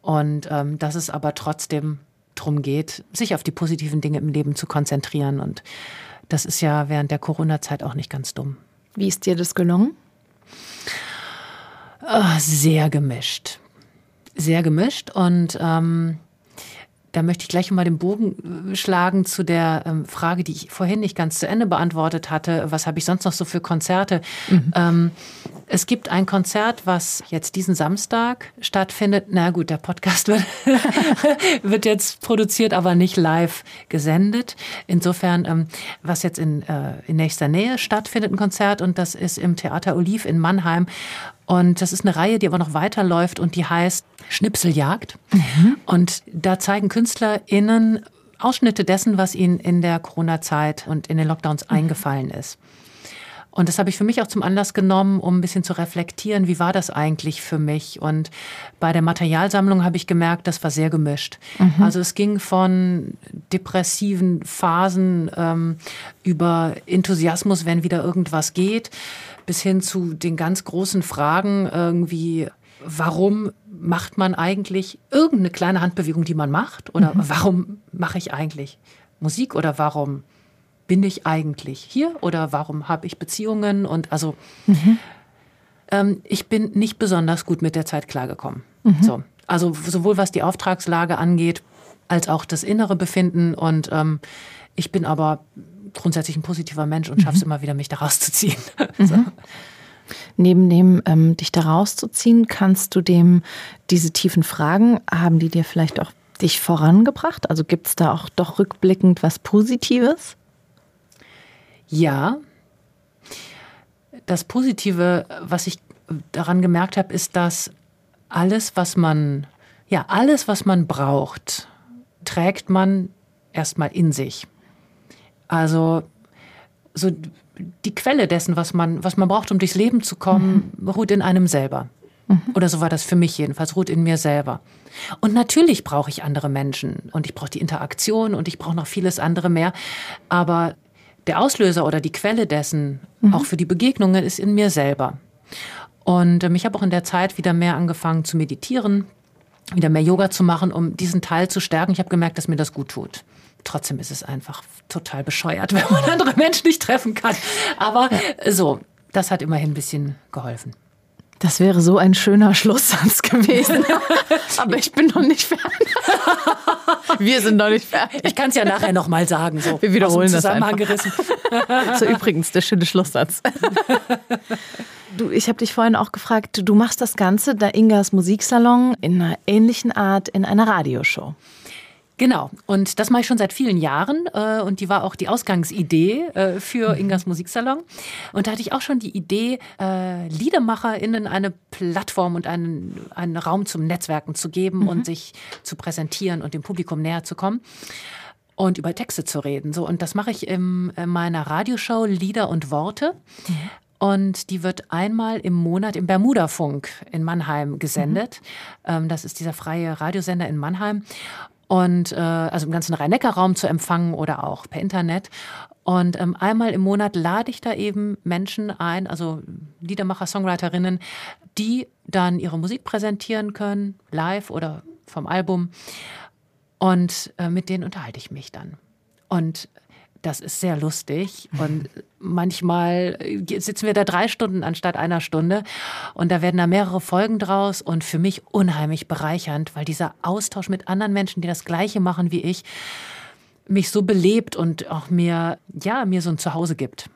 Und ähm, dass es aber trotzdem darum geht, sich auf die positiven Dinge im Leben zu konzentrieren. Und das ist ja während der Corona-Zeit auch nicht ganz dumm. Wie ist dir das gelungen? Oh, sehr gemischt. Sehr gemischt. Und ähm, da möchte ich gleich mal den Bogen äh, schlagen zu der ähm, Frage, die ich vorhin nicht ganz zu Ende beantwortet hatte. Was habe ich sonst noch so für Konzerte? Mhm. Ähm, es gibt ein Konzert, was jetzt diesen Samstag stattfindet. Na gut, der Podcast wird, wird jetzt produziert, aber nicht live gesendet. Insofern, ähm, was jetzt in, äh, in nächster Nähe stattfindet, ein Konzert und das ist im Theater Oliv in Mannheim. Und das ist eine Reihe, die aber noch weiterläuft und die heißt Schnipseljagd. Mhm. Und da zeigen KünstlerInnen Ausschnitte dessen, was ihnen in der Corona-Zeit und in den Lockdowns mhm. eingefallen ist. Und das habe ich für mich auch zum Anlass genommen, um ein bisschen zu reflektieren, wie war das eigentlich für mich. Und bei der Materialsammlung habe ich gemerkt, das war sehr gemischt. Mhm. Also es ging von depressiven Phasen ähm, über Enthusiasmus, wenn wieder irgendwas geht, bis hin zu den ganz großen Fragen irgendwie, warum macht man eigentlich irgendeine kleine Handbewegung, die man macht? Oder mhm. warum mache ich eigentlich Musik? Oder warum bin ich eigentlich hier oder warum habe ich Beziehungen und also mhm. ähm, ich bin nicht besonders gut mit der Zeit klargekommen. Mhm. So. Also sowohl was die Auftragslage angeht, als auch das innere Befinden und ähm, ich bin aber grundsätzlich ein positiver Mensch und schaffe es mhm. immer wieder, mich da rauszuziehen. so. Mhm. Neben dem, ähm, dich da rauszuziehen, kannst du dem diese tiefen Fragen, haben die dir vielleicht auch dich vorangebracht? Also gibt es da auch doch rückblickend was Positives? Ja. Das Positive, was ich daran gemerkt habe, ist, dass alles, was man, ja, alles, was man braucht, trägt man erstmal in sich. Also so die Quelle dessen, was man, was man braucht, um durchs Leben zu kommen, mhm. ruht in einem selber. Mhm. Oder so war das für mich jedenfalls, ruht in mir selber. Und natürlich brauche ich andere Menschen und ich brauche die Interaktion und ich brauche noch vieles andere mehr. Aber der Auslöser oder die Quelle dessen, mhm. auch für die Begegnungen, ist in mir selber. Und ähm, ich habe auch in der Zeit wieder mehr angefangen zu meditieren, wieder mehr Yoga zu machen, um diesen Teil zu stärken. Ich habe gemerkt, dass mir das gut tut. Trotzdem ist es einfach total bescheuert, wenn man andere Menschen nicht treffen kann. Aber so, das hat immerhin ein bisschen geholfen. Das wäre so ein schöner Schlusssatz gewesen. Aber ich bin noch nicht fertig. Wir sind noch nicht fertig. Ich kann es ja nachher noch mal sagen. So. Wir wiederholen das einfach. Gerissen. So übrigens der schöne Schlusssatz. Du, ich habe dich vorhin auch gefragt, du machst das Ganze, da Ingas Musiksalon, in einer ähnlichen Art in einer Radioshow. Genau, und das mache ich schon seit vielen Jahren äh, und die war auch die Ausgangsidee äh, für mhm. Ingas Musiksalon. Und da hatte ich auch schon die Idee, äh, LiedermacherInnen eine Plattform und einen, einen Raum zum Netzwerken zu geben mhm. und sich zu präsentieren und dem Publikum näher zu kommen und über Texte zu reden. So, und das mache ich in meiner Radioshow Lieder und Worte. Mhm. Und die wird einmal im Monat im Bermuda-Funk in Mannheim gesendet. Mhm. Das ist dieser freie Radiosender in Mannheim und äh, also im ganzen Rhein-Neckar-Raum zu empfangen oder auch per Internet. Und ähm, einmal im Monat lade ich da eben Menschen ein, also Liedermacher, Songwriterinnen, die dann ihre Musik präsentieren können, live oder vom Album. Und äh, mit denen unterhalte ich mich dann. Und das ist sehr lustig. Und manchmal sitzen wir da drei Stunden anstatt einer Stunde. Und da werden da mehrere Folgen draus und für mich unheimlich bereichernd, weil dieser Austausch mit anderen Menschen, die das Gleiche machen wie ich, mich so belebt und auch mir, ja, mir so ein Zuhause gibt.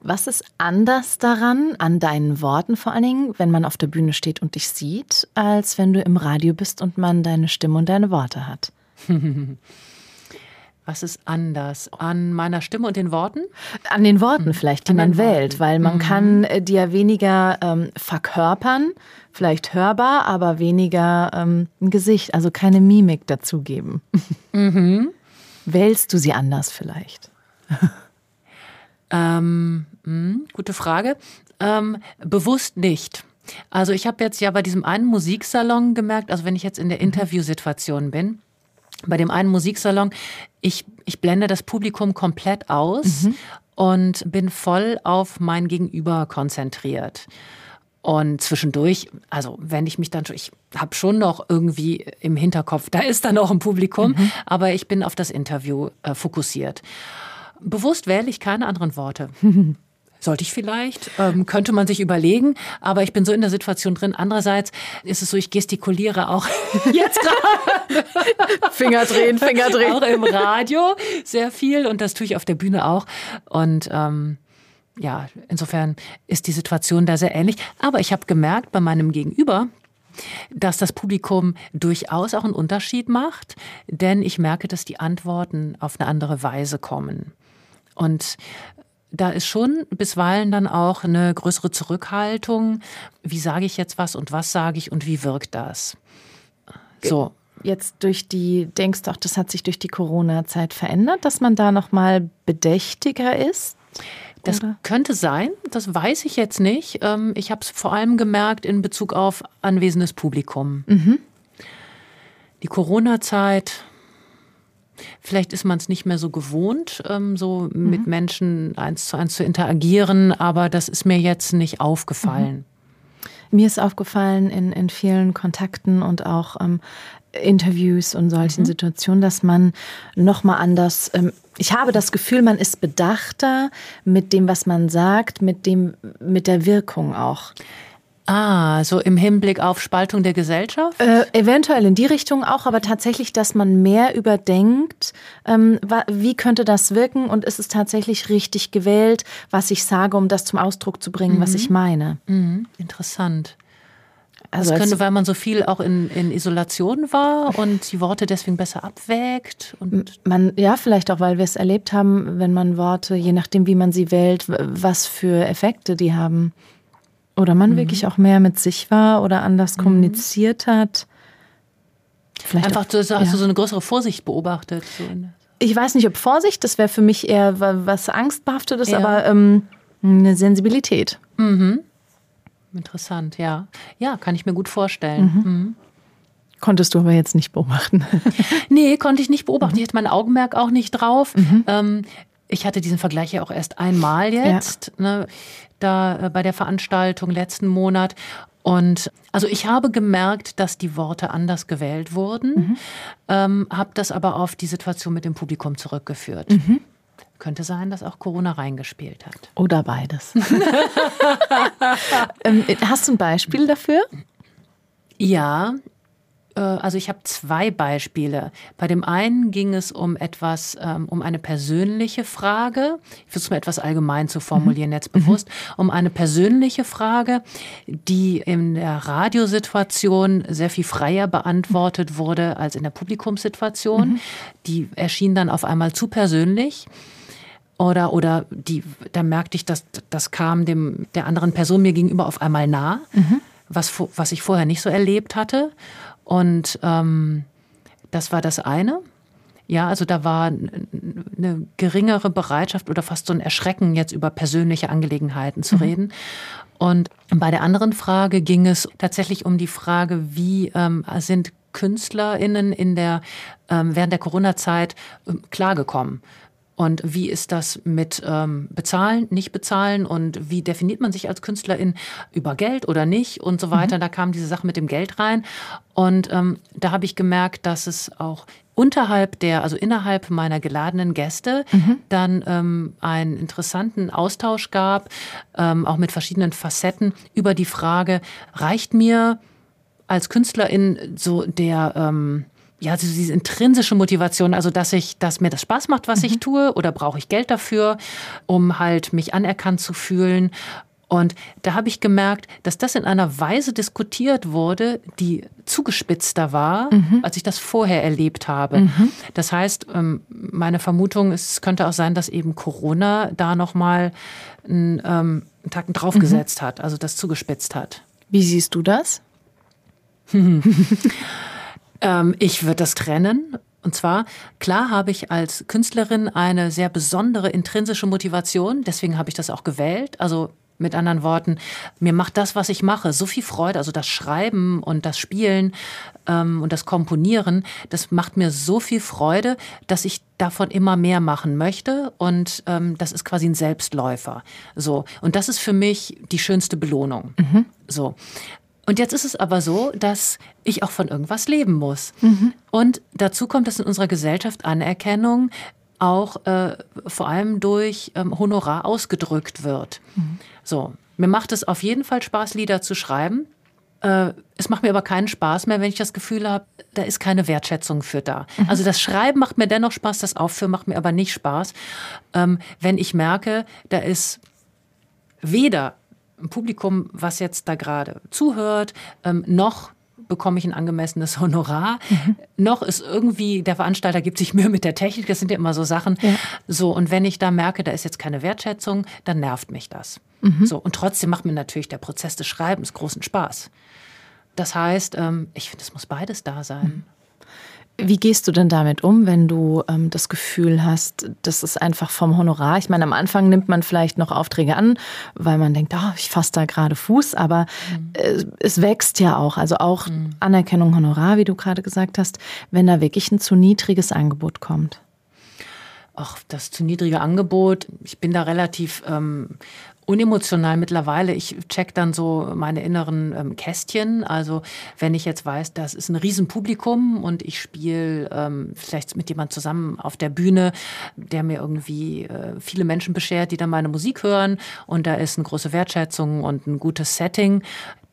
Was ist anders daran, an deinen Worten vor allen Dingen, wenn man auf der Bühne steht und dich sieht, als wenn du im Radio bist und man deine Stimme und deine Worte hat? Was ist anders? An meiner Stimme und den Worten? An den Worten hm. vielleicht, die man wählt, weil man mhm. kann äh, die ja weniger ähm, verkörpern, vielleicht hörbar, aber weniger ähm, ein Gesicht, also keine Mimik dazugeben. Mhm. Wählst du sie anders vielleicht? ähm, mh, hm, gute Frage. Ähm, bewusst nicht. Also ich habe jetzt ja bei diesem einen Musiksalon gemerkt, also wenn ich jetzt in der mhm. Interviewsituation bin, bei dem einen Musiksalon, ich, ich blende das Publikum komplett aus mhm. und bin voll auf mein Gegenüber konzentriert. Und zwischendurch, also wenn ich mich dann schon, ich habe schon noch irgendwie im Hinterkopf, da ist dann auch ein Publikum, mhm. aber ich bin auf das Interview äh, fokussiert. Bewusst wähle ich keine anderen Worte. Sollte ich vielleicht, ähm, könnte man sich überlegen, aber ich bin so in der Situation drin. Andererseits ist es so, ich gestikuliere auch jetzt gerade. Finger drehen, Finger drehen. Auch im Radio sehr viel und das tue ich auf der Bühne auch. Und ähm, ja, insofern ist die Situation da sehr ähnlich. Aber ich habe gemerkt bei meinem Gegenüber, dass das Publikum durchaus auch einen Unterschied macht, denn ich merke, dass die Antworten auf eine andere Weise kommen. Und da ist schon bisweilen dann auch eine größere Zurückhaltung. Wie sage ich jetzt was und was sage ich und wie wirkt das? So. jetzt durch die, denkst du auch, das hat sich durch die Corona-Zeit verändert, dass man da nochmal bedächtiger ist? Das Oder? könnte sein, das weiß ich jetzt nicht. Ähm, ich habe es vor allem gemerkt in Bezug auf anwesendes Publikum. Mhm. Die Corona-Zeit, vielleicht ist man es nicht mehr so gewohnt, ähm, so mhm. mit Menschen eins zu eins zu interagieren, aber das ist mir jetzt nicht aufgefallen. Mhm. Mir ist aufgefallen in, in vielen Kontakten und auch ähm, Interviews und solchen mhm. Situationen, dass man nochmal anders, ähm, ich habe das Gefühl, man ist bedachter mit dem, was man sagt, mit dem, mit der Wirkung auch. Ah, so im Hinblick auf Spaltung der Gesellschaft? Äh, eventuell in die Richtung auch, aber tatsächlich, dass man mehr überdenkt, ähm, wie könnte das wirken und ist es tatsächlich richtig gewählt, was ich sage, um das zum Ausdruck zu bringen, mhm. was ich meine. Mhm. Interessant. Also das könnte, weil man so viel auch in, in Isolation war und die Worte deswegen besser abwägt. Und man, ja, vielleicht auch, weil wir es erlebt haben, wenn man Worte, je nachdem, wie man sie wählt, was für Effekte die haben. Oder man mhm. wirklich auch mehr mit sich war oder anders mhm. kommuniziert hat. Vielleicht Einfach, auch, hast ja. du so eine größere Vorsicht beobachtet? So ich weiß nicht, ob Vorsicht, das wäre für mich eher was Angstbehaftetes, ja. aber ähm, eine Sensibilität. Mhm. Interessant, ja. Ja, kann ich mir gut vorstellen. Mhm. Mhm. Konntest du aber jetzt nicht beobachten? nee, konnte ich nicht beobachten. Mhm. Ich hatte mein Augenmerk auch nicht drauf. Mhm. Ähm, ich hatte diesen Vergleich ja auch erst einmal jetzt, ja. ne, da äh, bei der Veranstaltung letzten Monat. Und also ich habe gemerkt, dass die Worte anders gewählt wurden, mhm. ähm, habe das aber auf die Situation mit dem Publikum zurückgeführt. Mhm. Könnte sein, dass auch Corona reingespielt hat. Oder beides. ähm, hast du ein Beispiel dafür? Ja, also ich habe zwei Beispiele. Bei dem einen ging es um etwas, ähm, um eine persönliche Frage. Ich versuche mal etwas allgemein zu formulieren, mhm. jetzt bewusst. Mhm. Um eine persönliche Frage, die in der Radiosituation sehr viel freier beantwortet wurde als in der Publikumssituation. Mhm. Die erschien dann auf einmal zu persönlich. Oder, oder die, da merkte ich, dass das kam dem, der anderen Person mir gegenüber auf einmal nah, mhm. was, was ich vorher nicht so erlebt hatte. Und ähm, das war das eine. Ja, also da war eine geringere Bereitschaft oder fast so ein Erschrecken, jetzt über persönliche Angelegenheiten zu mhm. reden. Und bei der anderen Frage ging es tatsächlich um die Frage, wie ähm, sind KünstlerInnen in der, ähm, während der Corona-Zeit ähm, klargekommen? Und wie ist das mit ähm, Bezahlen, nicht bezahlen und wie definiert man sich als Künstlerin über Geld oder nicht und so weiter. Mhm. Da kam diese Sache mit dem Geld rein. Und ähm, da habe ich gemerkt, dass es auch unterhalb der, also innerhalb meiner geladenen Gäste, mhm. dann ähm, einen interessanten Austausch gab, ähm, auch mit verschiedenen Facetten über die Frage, reicht mir als Künstlerin so der ähm, ja, also diese intrinsische Motivation, also dass ich, dass mir das Spaß macht, was mhm. ich tue, oder brauche ich Geld dafür, um halt mich anerkannt zu fühlen. Und da habe ich gemerkt, dass das in einer Weise diskutiert wurde, die zugespitzter war, mhm. als ich das vorher erlebt habe. Mhm. Das heißt, ähm, meine Vermutung ist, es könnte auch sein, dass eben Corona da nochmal einen, ähm, einen Tacken draufgesetzt mhm. hat, also das zugespitzt hat. Wie siehst du das? Ähm, ich würde das trennen. Und zwar, klar habe ich als Künstlerin eine sehr besondere intrinsische Motivation, deswegen habe ich das auch gewählt. Also mit anderen Worten, mir macht das, was ich mache, so viel Freude. Also das Schreiben und das Spielen ähm, und das Komponieren, das macht mir so viel Freude, dass ich davon immer mehr machen möchte. Und ähm, das ist quasi ein Selbstläufer. So. Und das ist für mich die schönste Belohnung. Mhm. So. Und jetzt ist es aber so, dass ich auch von irgendwas leben muss. Mhm. Und dazu kommt, dass in unserer Gesellschaft Anerkennung auch äh, vor allem durch ähm, Honorar ausgedrückt wird. Mhm. So, mir macht es auf jeden Fall Spaß, Lieder zu schreiben. Äh, es macht mir aber keinen Spaß mehr, wenn ich das Gefühl habe, da ist keine Wertschätzung für da. Mhm. Also das Schreiben macht mir dennoch Spaß, das Aufführen macht mir aber nicht Spaß, ähm, wenn ich merke, da ist weder Publikum, was jetzt da gerade zuhört, ähm, noch bekomme ich ein angemessenes Honorar. Mhm. Noch ist irgendwie, der Veranstalter gibt sich Mühe mit der Technik, das sind ja immer so Sachen. Ja. So, und wenn ich da merke, da ist jetzt keine Wertschätzung, dann nervt mich das. Mhm. So, und trotzdem macht mir natürlich der Prozess des Schreibens großen Spaß. Das heißt, ähm, ich finde, es muss beides da sein. Mhm. Wie gehst du denn damit um, wenn du ähm, das Gefühl hast, das ist einfach vom Honorar? Ich meine, am Anfang nimmt man vielleicht noch Aufträge an, weil man denkt, oh, ich fasse da gerade Fuß, aber mhm. äh, es wächst ja auch. Also auch mhm. Anerkennung, Honorar, wie du gerade gesagt hast, wenn da wirklich ein zu niedriges Angebot kommt. Ach, das zu niedrige Angebot. Ich bin da relativ ähm, unemotional mittlerweile. Ich check dann so meine inneren ähm, Kästchen. Also wenn ich jetzt weiß, das ist ein Riesenpublikum und ich spiele ähm, vielleicht mit jemand zusammen auf der Bühne, der mir irgendwie äh, viele Menschen beschert, die dann meine Musik hören und da ist eine große Wertschätzung und ein gutes Setting,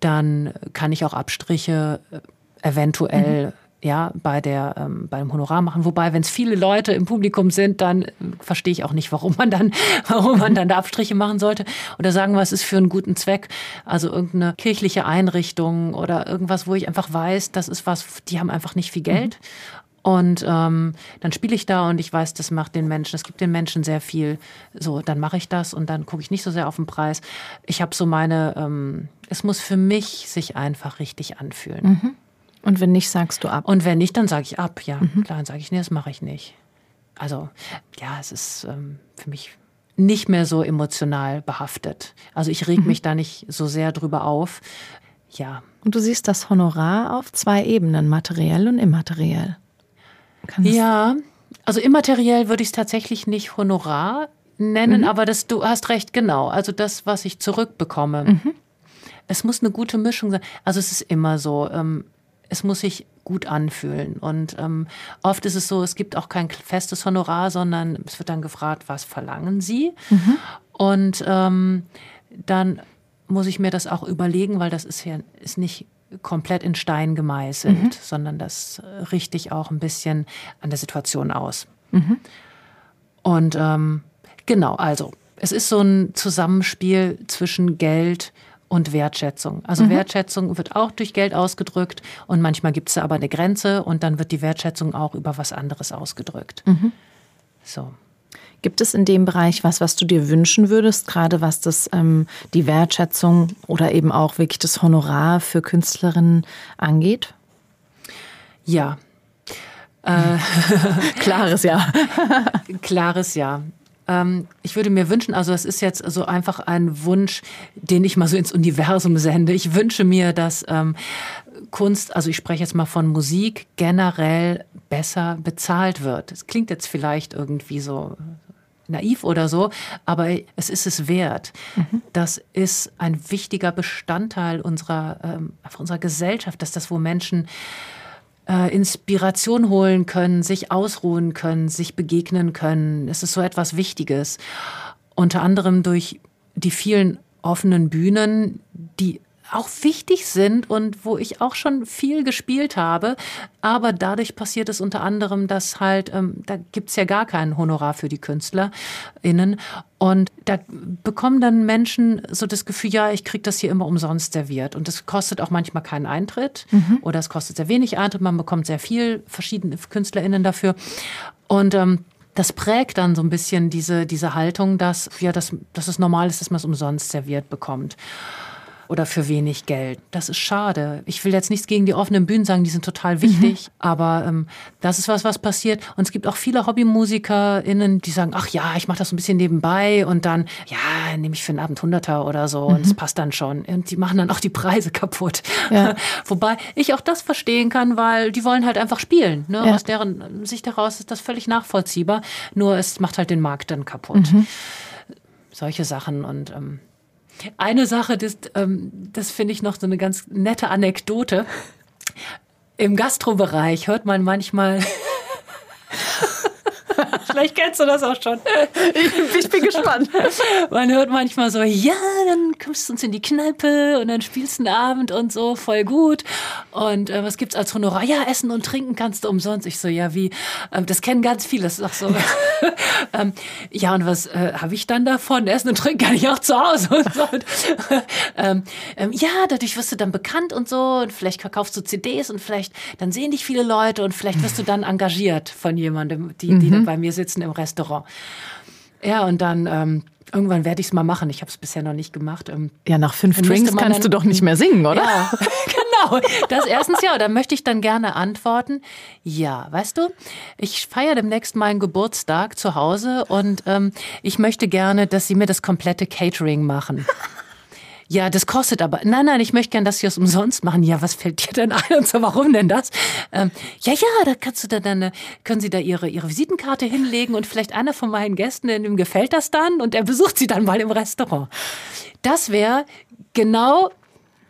dann kann ich auch Abstriche äh, eventuell mhm ja, bei der, ähm, beim Honorar machen. Wobei, wenn es viele Leute im Publikum sind, dann äh, verstehe ich auch nicht, warum man dann, warum man dann da Abstriche machen sollte. Oder sagen wir, es ist für einen guten Zweck. Also irgendeine kirchliche Einrichtung oder irgendwas, wo ich einfach weiß, das ist was, die haben einfach nicht viel Geld. Mhm. Und ähm, dann spiele ich da und ich weiß, das macht den Menschen, es gibt den Menschen sehr viel. So, dann mache ich das und dann gucke ich nicht so sehr auf den Preis. Ich habe so meine, ähm, es muss für mich sich einfach richtig anfühlen. Mhm. Und wenn nicht, sagst du ab? Und wenn nicht, dann sage ich ab, ja. Mhm. Klar, dann sage ich, nee, das mache ich nicht. Also, ja, es ist ähm, für mich nicht mehr so emotional behaftet. Also ich reg mhm. mich da nicht so sehr drüber auf. Ja. Und du siehst das Honorar auf zwei Ebenen, materiell und immateriell. ja, also immateriell würde ich es tatsächlich nicht Honorar nennen, mhm. aber das, du hast recht, genau. Also das, was ich zurückbekomme. Mhm. Es muss eine gute Mischung sein. Also es ist immer so, ähm, es muss sich gut anfühlen. Und ähm, oft ist es so, es gibt auch kein festes Honorar, sondern es wird dann gefragt, was verlangen Sie? Mhm. Und ähm, dann muss ich mir das auch überlegen, weil das ist ja ist nicht komplett in Stein gemeißelt, mhm. sondern das richte ich auch ein bisschen an der Situation aus. Mhm. Und ähm, genau, also es ist so ein Zusammenspiel zwischen Geld und Wertschätzung. Also mhm. Wertschätzung wird auch durch Geld ausgedrückt und manchmal gibt es aber eine Grenze und dann wird die Wertschätzung auch über was anderes ausgedrückt. Mhm. So. Gibt es in dem Bereich was, was du dir wünschen würdest, gerade was das ähm, die Wertschätzung oder eben auch wirklich das Honorar für Künstlerinnen angeht? Ja. Äh, Klares Ja. Klares Ja. Ähm, ich würde mir wünschen, also es ist jetzt so einfach ein Wunsch, den ich mal so ins Universum sende. Ich wünsche mir, dass ähm, Kunst, also ich spreche jetzt mal von Musik, generell besser bezahlt wird. Es klingt jetzt vielleicht irgendwie so naiv oder so, aber es ist es wert. Mhm. Das ist ein wichtiger Bestandteil unserer, ähm, unserer Gesellschaft, dass das, wo Menschen äh, Inspiration holen können, sich ausruhen können, sich begegnen können. Es ist so etwas Wichtiges. Unter anderem durch die vielen offenen Bühnen, die auch wichtig sind und wo ich auch schon viel gespielt habe. Aber dadurch passiert es unter anderem, dass halt, ähm, da gibt's ja gar kein Honorar für die KünstlerInnen. Und da bekommen dann Menschen so das Gefühl, ja, ich krieg das hier immer umsonst serviert. Und das kostet auch manchmal keinen Eintritt mhm. oder es kostet sehr wenig Eintritt. Man bekommt sehr viel verschiedene KünstlerInnen dafür. Und ähm, das prägt dann so ein bisschen diese, diese Haltung, dass, ja, dass, dass es normal ist, dass man es umsonst serviert bekommt oder für wenig Geld. Das ist schade. Ich will jetzt nichts gegen die offenen Bühnen sagen, die sind total wichtig, mhm. aber ähm, das ist was, was passiert. Und es gibt auch viele HobbymusikerInnen, die sagen, ach ja, ich mache das so ein bisschen nebenbei und dann, ja, nehme ich für einen Abend Hunderter oder so mhm. und es passt dann schon. Und die machen dann auch die Preise kaputt. Ja. Wobei ich auch das verstehen kann, weil die wollen halt einfach spielen. Ne? Ja. Aus deren Sicht heraus ist das völlig nachvollziehbar. Nur es macht halt den Markt dann kaputt. Mhm. Solche Sachen und ähm, eine Sache, das, ähm, das finde ich noch so eine ganz nette Anekdote. Im Gastrobereich hört man manchmal Vielleicht kennst du das auch schon. Ich, ich, bin gespannt. Man hört manchmal so, ja, dann kommst du uns in die Kneipe und dann spielst du einen Abend und so, voll gut. Und äh, was gibt's als Honorar? Ja, Essen und Trinken kannst du umsonst. Ich so, ja, wie? Ähm, das kennen ganz viele. Das ist auch so. ähm, ja, und was äh, habe ich dann davon? Essen und Trinken kann ich auch zu Hause. Und so. ähm, ähm, ja, dadurch wirst du dann bekannt und so. Und vielleicht verkaufst du CDs und vielleicht dann sehen dich viele Leute und vielleicht wirst du dann engagiert von jemandem, die, die mhm. dann bei mir sitzen im Restaurant. Ja, und dann ähm, irgendwann werde ich es mal machen. Ich habe es bisher noch nicht gemacht. Ähm, ja, nach fünf Drinks kannst dann, du doch nicht mehr singen, oder? Ja, genau. Das erstens ja. Da möchte ich dann gerne antworten. Ja, weißt du, ich feiere demnächst meinen Geburtstag zu Hause und ähm, ich möchte gerne, dass Sie mir das komplette Catering machen. Ja, das kostet aber. Nein, nein, ich möchte gern, dass Sie es umsonst machen. Ja, was fällt dir denn ein und so? Warum denn das? Ähm, ja, ja, da kannst du da dann, können Sie da Ihre, Ihre Visitenkarte hinlegen und vielleicht einer von meinen Gästen, dem gefällt das dann und er besucht Sie dann mal im Restaurant. Das wäre genau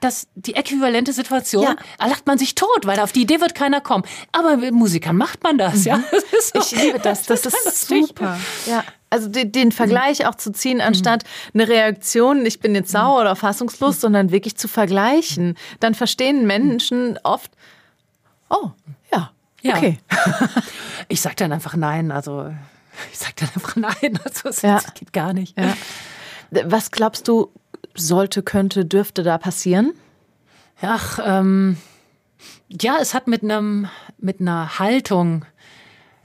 das, die äquivalente Situation. Ja. Da lacht man sich tot, weil auf die Idee wird keiner kommen. Aber mit Musikern macht man das, mhm. ja. Das so, ich liebe das. Das, das ist super. Ja. Also den, den Vergleich mhm. auch zu ziehen, anstatt mhm. eine Reaktion, ich bin jetzt sauer oder fassungslos, sondern wirklich zu vergleichen. Dann verstehen Menschen oft, oh, ja, okay. Ja. Ich sage dann einfach nein, also ich sage dann einfach nein, also es ja. geht gar nicht. Ja. Was glaubst du, sollte, könnte, dürfte da passieren? Ach, ähm, ja, es hat mit einem mit einer Haltung,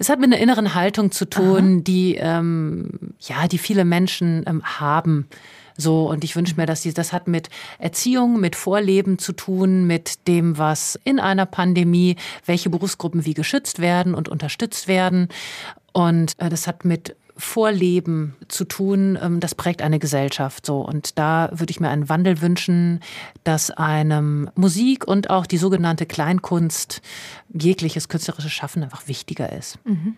es hat mit einer inneren Haltung zu tun, Aha. die ähm, ja, die viele Menschen ähm, haben. So, und ich wünsche mir, dass sie, das hat mit Erziehung, mit Vorleben zu tun, mit dem, was in einer Pandemie, welche Berufsgruppen wie geschützt werden und unterstützt werden. Und äh, das hat mit Vorleben zu tun, ähm, das prägt eine Gesellschaft so. Und da würde ich mir einen Wandel wünschen, dass einem Musik und auch die sogenannte Kleinkunst, jegliches künstlerisches Schaffen einfach wichtiger ist. Mhm.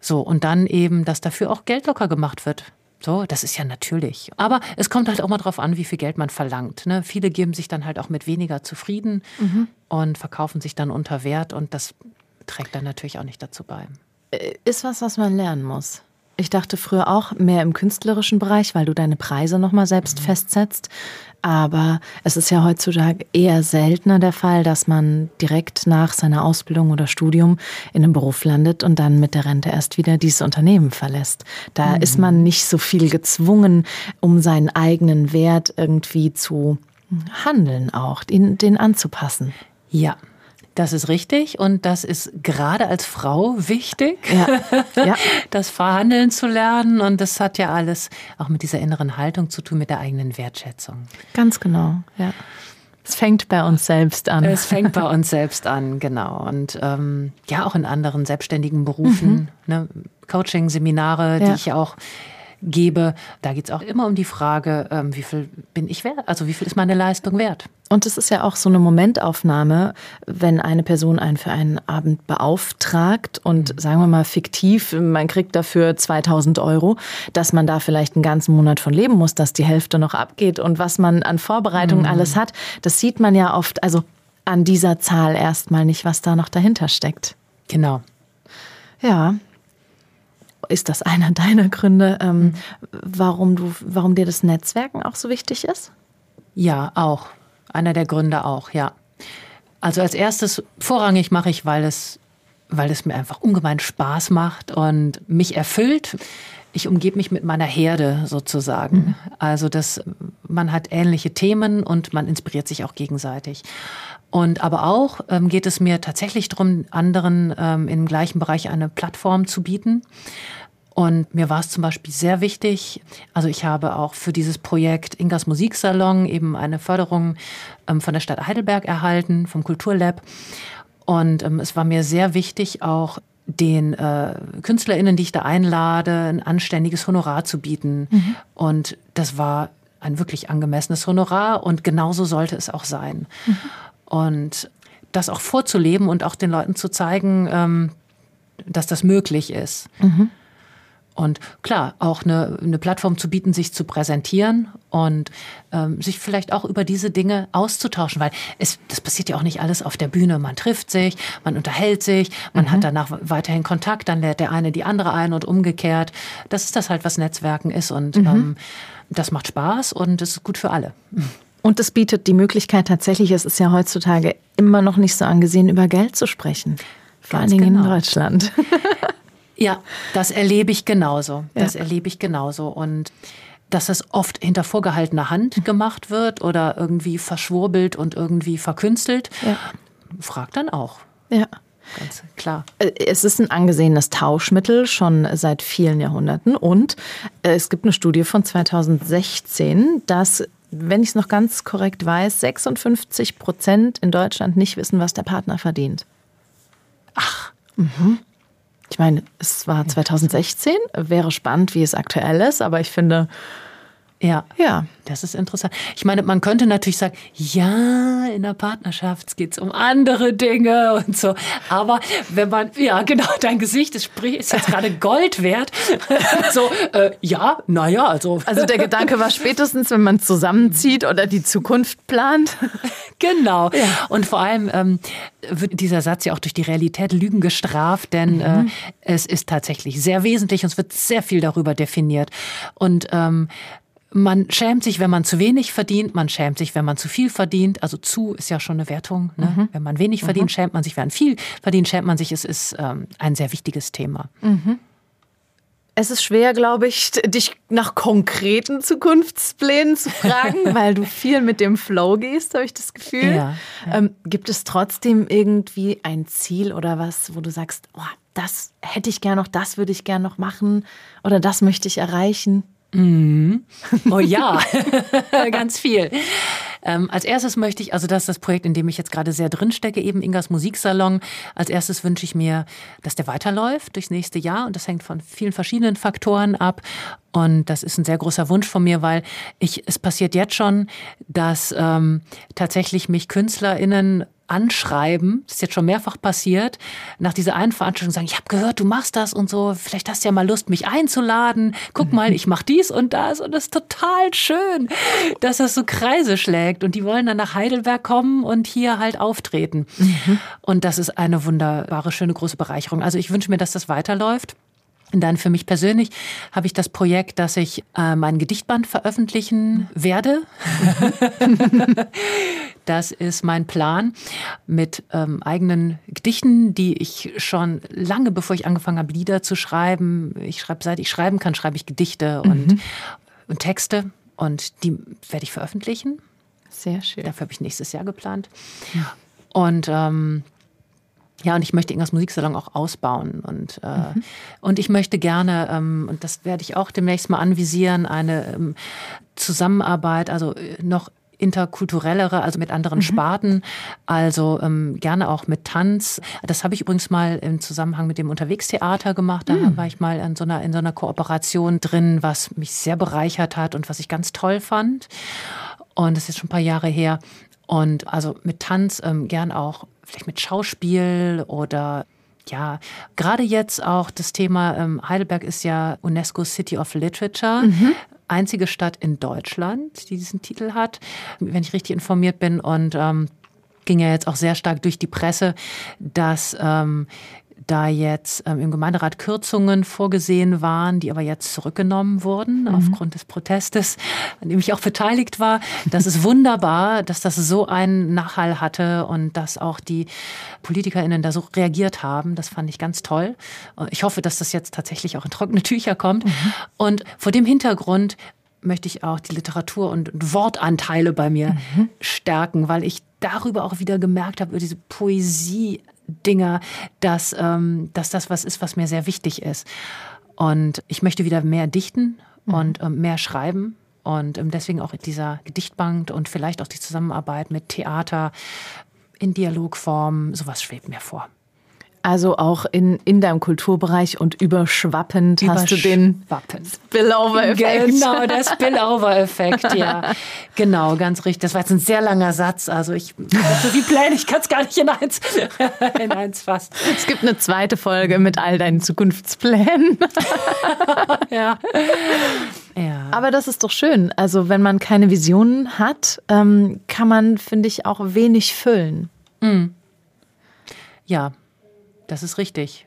So, und dann eben, dass dafür auch Geld locker gemacht wird. So, das ist ja natürlich. Aber es kommt halt auch mal drauf an, wie viel Geld man verlangt. Ne? Viele geben sich dann halt auch mit weniger zufrieden mhm. und verkaufen sich dann unter Wert und das trägt dann natürlich auch nicht dazu bei. Äh, ist was, was man lernen muss. Ich dachte früher auch mehr im künstlerischen Bereich, weil du deine Preise nochmal selbst mhm. festsetzt. Aber es ist ja heutzutage eher seltener der Fall, dass man direkt nach seiner Ausbildung oder Studium in einem Beruf landet und dann mit der Rente erst wieder dieses Unternehmen verlässt. Da mhm. ist man nicht so viel gezwungen, um seinen eigenen Wert irgendwie zu handeln auch, den, den anzupassen. Ja, das ist richtig und das ist gerade als Frau wichtig, ja. Ja. das Verhandeln zu lernen. Und das hat ja alles auch mit dieser inneren Haltung zu tun, mit der eigenen Wertschätzung. Ganz genau, ja. Es fängt bei uns selbst an. Es fängt bei uns selbst an, genau. Und ähm, ja, auch in anderen selbstständigen Berufen, mhm. ne, Coaching, Seminare, ja. die ich auch gebe. Da geht es auch immer um die Frage, ähm, wie viel bin ich wert? Also wie viel ist meine Leistung wert? Und es ist ja auch so eine Momentaufnahme, wenn eine Person einen für einen Abend beauftragt und mhm. sagen wir mal fiktiv, man kriegt dafür 2000 Euro, dass man da vielleicht einen ganzen Monat von leben muss, dass die Hälfte noch abgeht und was man an Vorbereitungen mhm. alles hat, das sieht man ja oft, also an dieser Zahl erstmal nicht, was da noch dahinter steckt. Genau. Ja, ist das einer deiner Gründe, ähm, mhm. warum du, warum dir das Netzwerken auch so wichtig ist? Ja, auch. Einer der Gründe auch, ja. Also als erstes vorrangig mache ich, weil es, weil es mir einfach ungemein Spaß macht und mich erfüllt. Ich umgebe mich mit meiner Herde sozusagen. Mhm. Also das, man hat ähnliche Themen und man inspiriert sich auch gegenseitig. Und aber auch ähm, geht es mir tatsächlich darum, anderen ähm, im gleichen Bereich eine Plattform zu bieten. Und mir war es zum Beispiel sehr wichtig, also ich habe auch für dieses Projekt Ingas Musiksalon eben eine Förderung ähm, von der Stadt Heidelberg erhalten, vom Kulturlab. Und ähm, es war mir sehr wichtig, auch den äh, KünstlerInnen, die ich da einlade, ein anständiges Honorar zu bieten. Mhm. Und das war ein wirklich angemessenes Honorar und genauso sollte es auch sein. Mhm. Und das auch vorzuleben und auch den Leuten zu zeigen, ähm, dass das möglich ist. Mhm. Und klar, auch eine, eine Plattform zu bieten, sich zu präsentieren und ähm, sich vielleicht auch über diese Dinge auszutauschen, weil es, das passiert ja auch nicht alles auf der Bühne. Man trifft sich, man unterhält sich, man mhm. hat danach weiterhin Kontakt, dann lädt der eine die andere ein und umgekehrt. Das ist das halt, was Netzwerken ist und mhm. ähm, das macht Spaß und es ist gut für alle. Und es bietet die Möglichkeit tatsächlich, es ist ja heutzutage immer noch nicht so angesehen, über Geld zu sprechen. Vor allen Dingen genau. in Deutschland. ja, das erlebe ich genauso. Das ja. erlebe ich genauso. Und dass es oft hinter vorgehaltener Hand gemacht wird oder irgendwie verschwurbelt und irgendwie verkünstelt, ja. fragt dann auch. Ja. Ganz klar. Äh, es ist ein angesehenes Tauschmittel schon seit vielen Jahrhunderten und äh, es gibt eine Studie von 2016, dass wenn ich es noch ganz korrekt weiß, 56 Prozent in Deutschland nicht wissen, was der Partner verdient. Ach. Mhm. Ich meine, es war 2016, wäre spannend, wie es aktuell ist, aber ich finde, ja. Ja. Das ist interessant. Ich meine, man könnte natürlich sagen, ja, in der Partnerschaft geht es um andere Dinge und so. Aber wenn man, ja, genau, dein Gesicht ist, ist jetzt gerade Gold wert. so, äh, ja, naja, also. Also der Gedanke war spätestens, wenn man zusammenzieht oder die Zukunft plant. genau. Ja. Und vor allem ähm, wird dieser Satz ja auch durch die Realität Lügen gestraft, denn mhm. äh, es ist tatsächlich sehr wesentlich und es wird sehr viel darüber definiert. Und ähm, man schämt sich, wenn man zu wenig verdient, man schämt sich, wenn man zu viel verdient. Also zu ist ja schon eine Wertung. Ne? Mhm. Wenn man wenig verdient, mhm. schämt man sich. Wenn man viel verdient, schämt man sich. Es ist ähm, ein sehr wichtiges Thema. Mhm. Es ist schwer, glaube ich, dich nach konkreten Zukunftsplänen zu fragen, weil du viel mit dem Flow gehst, habe ich das Gefühl. Ja, ja. Ähm, gibt es trotzdem irgendwie ein Ziel oder was, wo du sagst, oh, das hätte ich gern noch, das würde ich gern noch machen oder das möchte ich erreichen? Mhm. Oh ja, ganz viel. Ähm, als erstes möchte ich, also das ist das Projekt, in dem ich jetzt gerade sehr drin stecke, eben Ingas Musiksalon. Als erstes wünsche ich mir, dass der weiterläuft durchs nächste Jahr und das hängt von vielen verschiedenen Faktoren ab. Und das ist ein sehr großer Wunsch von mir, weil ich, es passiert jetzt schon, dass ähm, tatsächlich mich KünstlerInnen anschreiben, das ist jetzt schon mehrfach passiert, nach dieser einen Veranstaltung sagen, ich habe gehört, du machst das und so, vielleicht hast du ja mal Lust, mich einzuladen. Guck mal, ich mache dies und das und das ist total schön, dass das so Kreise schlägt und die wollen dann nach Heidelberg kommen und hier halt auftreten. Mhm. Und das ist eine wunderbare, schöne, große Bereicherung. Also ich wünsche mir, dass das weiterläuft. Und dann für mich persönlich habe ich das Projekt, dass ich äh, mein Gedichtband veröffentlichen werde. das ist mein Plan mit ähm, eigenen Gedichten, die ich schon lange, bevor ich angefangen habe, Lieder zu schreiben. Ich schreibe, seit ich schreiben kann, schreibe ich Gedichte und, mhm. und Texte. Und die werde ich veröffentlichen. Sehr schön. Dafür habe ich nächstes Jahr geplant. Ja. Und ähm, ja, und ich möchte Ingas Musiksalon auch ausbauen. Und, äh, mhm. und ich möchte gerne, ähm, und das werde ich auch demnächst mal anvisieren, eine ähm, Zusammenarbeit, also äh, noch interkulturellere, also mit anderen mhm. Sparten, also ähm, gerne auch mit Tanz. Das habe ich übrigens mal im Zusammenhang mit dem Unterwegstheater gemacht. Da mhm. war ich mal in so, einer, in so einer Kooperation drin, was mich sehr bereichert hat und was ich ganz toll fand. Und das ist schon ein paar Jahre her. Und also mit Tanz ähm, gern auch vielleicht mit Schauspiel oder ja, gerade jetzt auch das Thema ähm, Heidelberg ist ja UNESCO City of Literature. Mhm. Einzige Stadt in Deutschland, die diesen Titel hat, wenn ich richtig informiert bin. Und ähm, ging ja jetzt auch sehr stark durch die Presse, dass ähm, da jetzt ähm, im Gemeinderat Kürzungen vorgesehen waren, die aber jetzt zurückgenommen wurden mhm. aufgrund des Protestes, an dem ich auch beteiligt war. Das ist wunderbar, dass das so einen Nachhall hatte und dass auch die PolitikerInnen da so reagiert haben. Das fand ich ganz toll. Ich hoffe, dass das jetzt tatsächlich auch in trockene Tücher kommt. Mhm. Und vor dem Hintergrund möchte ich auch die Literatur und Wortanteile bei mir mhm. stärken, weil ich darüber auch wieder gemerkt habe, über diese Poesie Dinger, dass, ähm, dass das was ist, was mir sehr wichtig ist. Und ich möchte wieder mehr dichten mhm. und ähm, mehr schreiben. Und ähm, deswegen auch dieser Gedichtbank und vielleicht auch die Zusammenarbeit mit Theater in Dialogform, sowas schwebt mir vor. Also auch in, in deinem Kulturbereich und überschwappend, hast du den Spillover-Effekt. Genau, der Spillover-Effekt, ja. genau, ganz richtig. Das war jetzt ein sehr langer Satz. Also ich so viel Pläne, ich kann es gar nicht in eins, in eins fassen. Es gibt eine zweite Folge mit all deinen Zukunftsplänen. ja. Ja. Aber das ist doch schön. Also wenn man keine Visionen hat, ähm, kann man, finde ich, auch wenig füllen. Mhm. Ja, das ist richtig.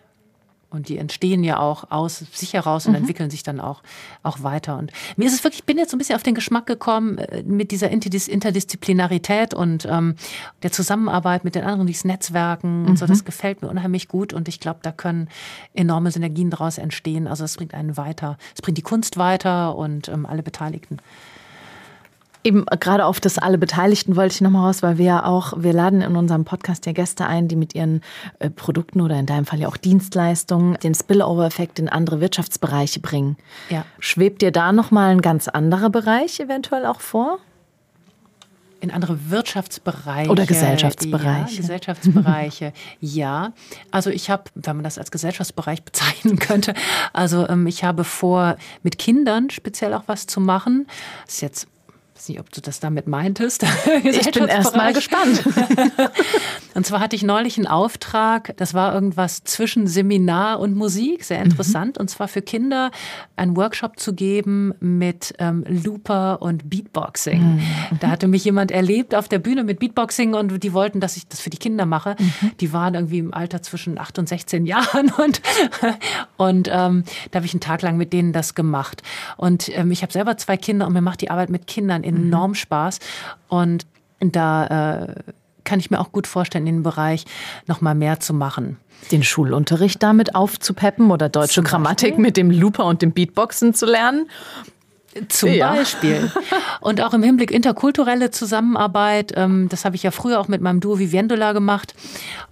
Und die entstehen ja auch aus sich heraus und mhm. entwickeln sich dann auch, auch weiter. Und mir ist es wirklich, ich bin jetzt so ein bisschen auf den Geschmack gekommen äh, mit dieser Interdisziplinarität und ähm, der Zusammenarbeit mit den anderen, dieses Netzwerken mhm. und so. Das mhm. gefällt mir unheimlich gut und ich glaube, da können enorme Synergien daraus entstehen. Also es bringt einen weiter. Es bringt die Kunst weiter und ähm, alle Beteiligten. Eben gerade auf das alle Beteiligten wollte ich nochmal raus, weil wir ja auch, wir laden in unserem Podcast ja Gäste ein, die mit ihren äh, Produkten oder in deinem Fall ja auch Dienstleistungen den Spillover-Effekt in andere Wirtschaftsbereiche bringen. Ja. Schwebt dir da nochmal ein ganz anderer Bereich eventuell auch vor? in andere Wirtschaftsbereiche. Oder Gesellschaftsbereiche. Ja, Gesellschaftsbereiche, ja. Also ich habe, wenn man das als Gesellschaftsbereich bezeichnen könnte, also ähm, ich habe vor, mit Kindern speziell auch was zu machen. Das ist jetzt weiß nicht, ob du das damit meintest. ich bin erst mal gespannt. und zwar hatte ich neulich einen Auftrag, das war irgendwas zwischen Seminar und Musik, sehr interessant. Mhm. Und zwar für Kinder einen Workshop zu geben mit ähm, Looper und Beatboxing. Mhm. Da hatte mich jemand erlebt auf der Bühne mit Beatboxing und die wollten, dass ich das für die Kinder mache. Mhm. Die waren irgendwie im Alter zwischen 8 und 16 Jahren und, und ähm, da habe ich einen Tag lang mit denen das gemacht. Und ähm, ich habe selber zwei Kinder und mir macht die Arbeit mit Kindern enorm mhm. Spaß. Und da äh, kann ich mir auch gut vorstellen, in dem Bereich noch mal mehr zu machen. Den Schulunterricht damit aufzupeppen oder deutsche Grammatik mit dem Looper und dem Beatboxen zu lernen zum ja. Beispiel. Und auch im Hinblick interkulturelle Zusammenarbeit, ähm, das habe ich ja früher auch mit meinem Duo Viviendola gemacht.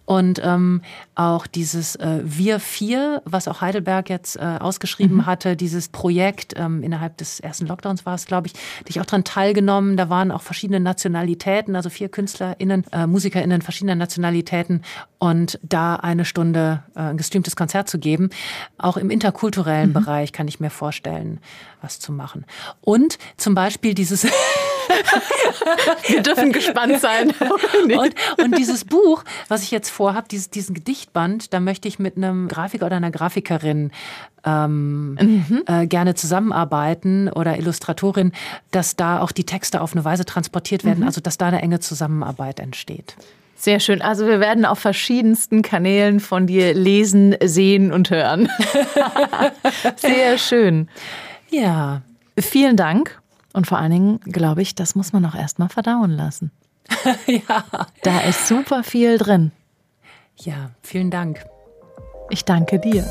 Und ähm, auch dieses äh, Wir Vier, was auch Heidelberg jetzt äh, ausgeschrieben mhm. hatte, dieses Projekt ähm, innerhalb des ersten Lockdowns war es, glaube ich, hatte ich auch daran teilgenommen. Da waren auch verschiedene Nationalitäten, also vier KünstlerInnen, äh, MusikerInnen verschiedener Nationalitäten und da eine Stunde äh, ein gestreamtes Konzert zu geben. Auch im interkulturellen mhm. Bereich kann ich mir vorstellen, was zu machen. Und zum Beispiel dieses Wir dürfen gespannt sein. und, und, dieses Buch, was ich jetzt vorhabe, dieses, diesen Gedichtband, da möchte ich mit einem Grafiker oder einer Grafikerin ähm, mhm. äh, gerne zusammenarbeiten oder Illustratorin, dass da auch die Texte auf eine Weise transportiert werden, mhm. also dass da eine enge Zusammenarbeit entsteht. Sehr schön. Also wir werden auf verschiedensten Kanälen von dir lesen, sehen und hören. Sehr schön. Ja. Vielen Dank. Und vor allen Dingen glaube ich, das muss man auch erstmal verdauen lassen. ja. Da ist super viel drin. Ja, vielen Dank. Ich danke dir.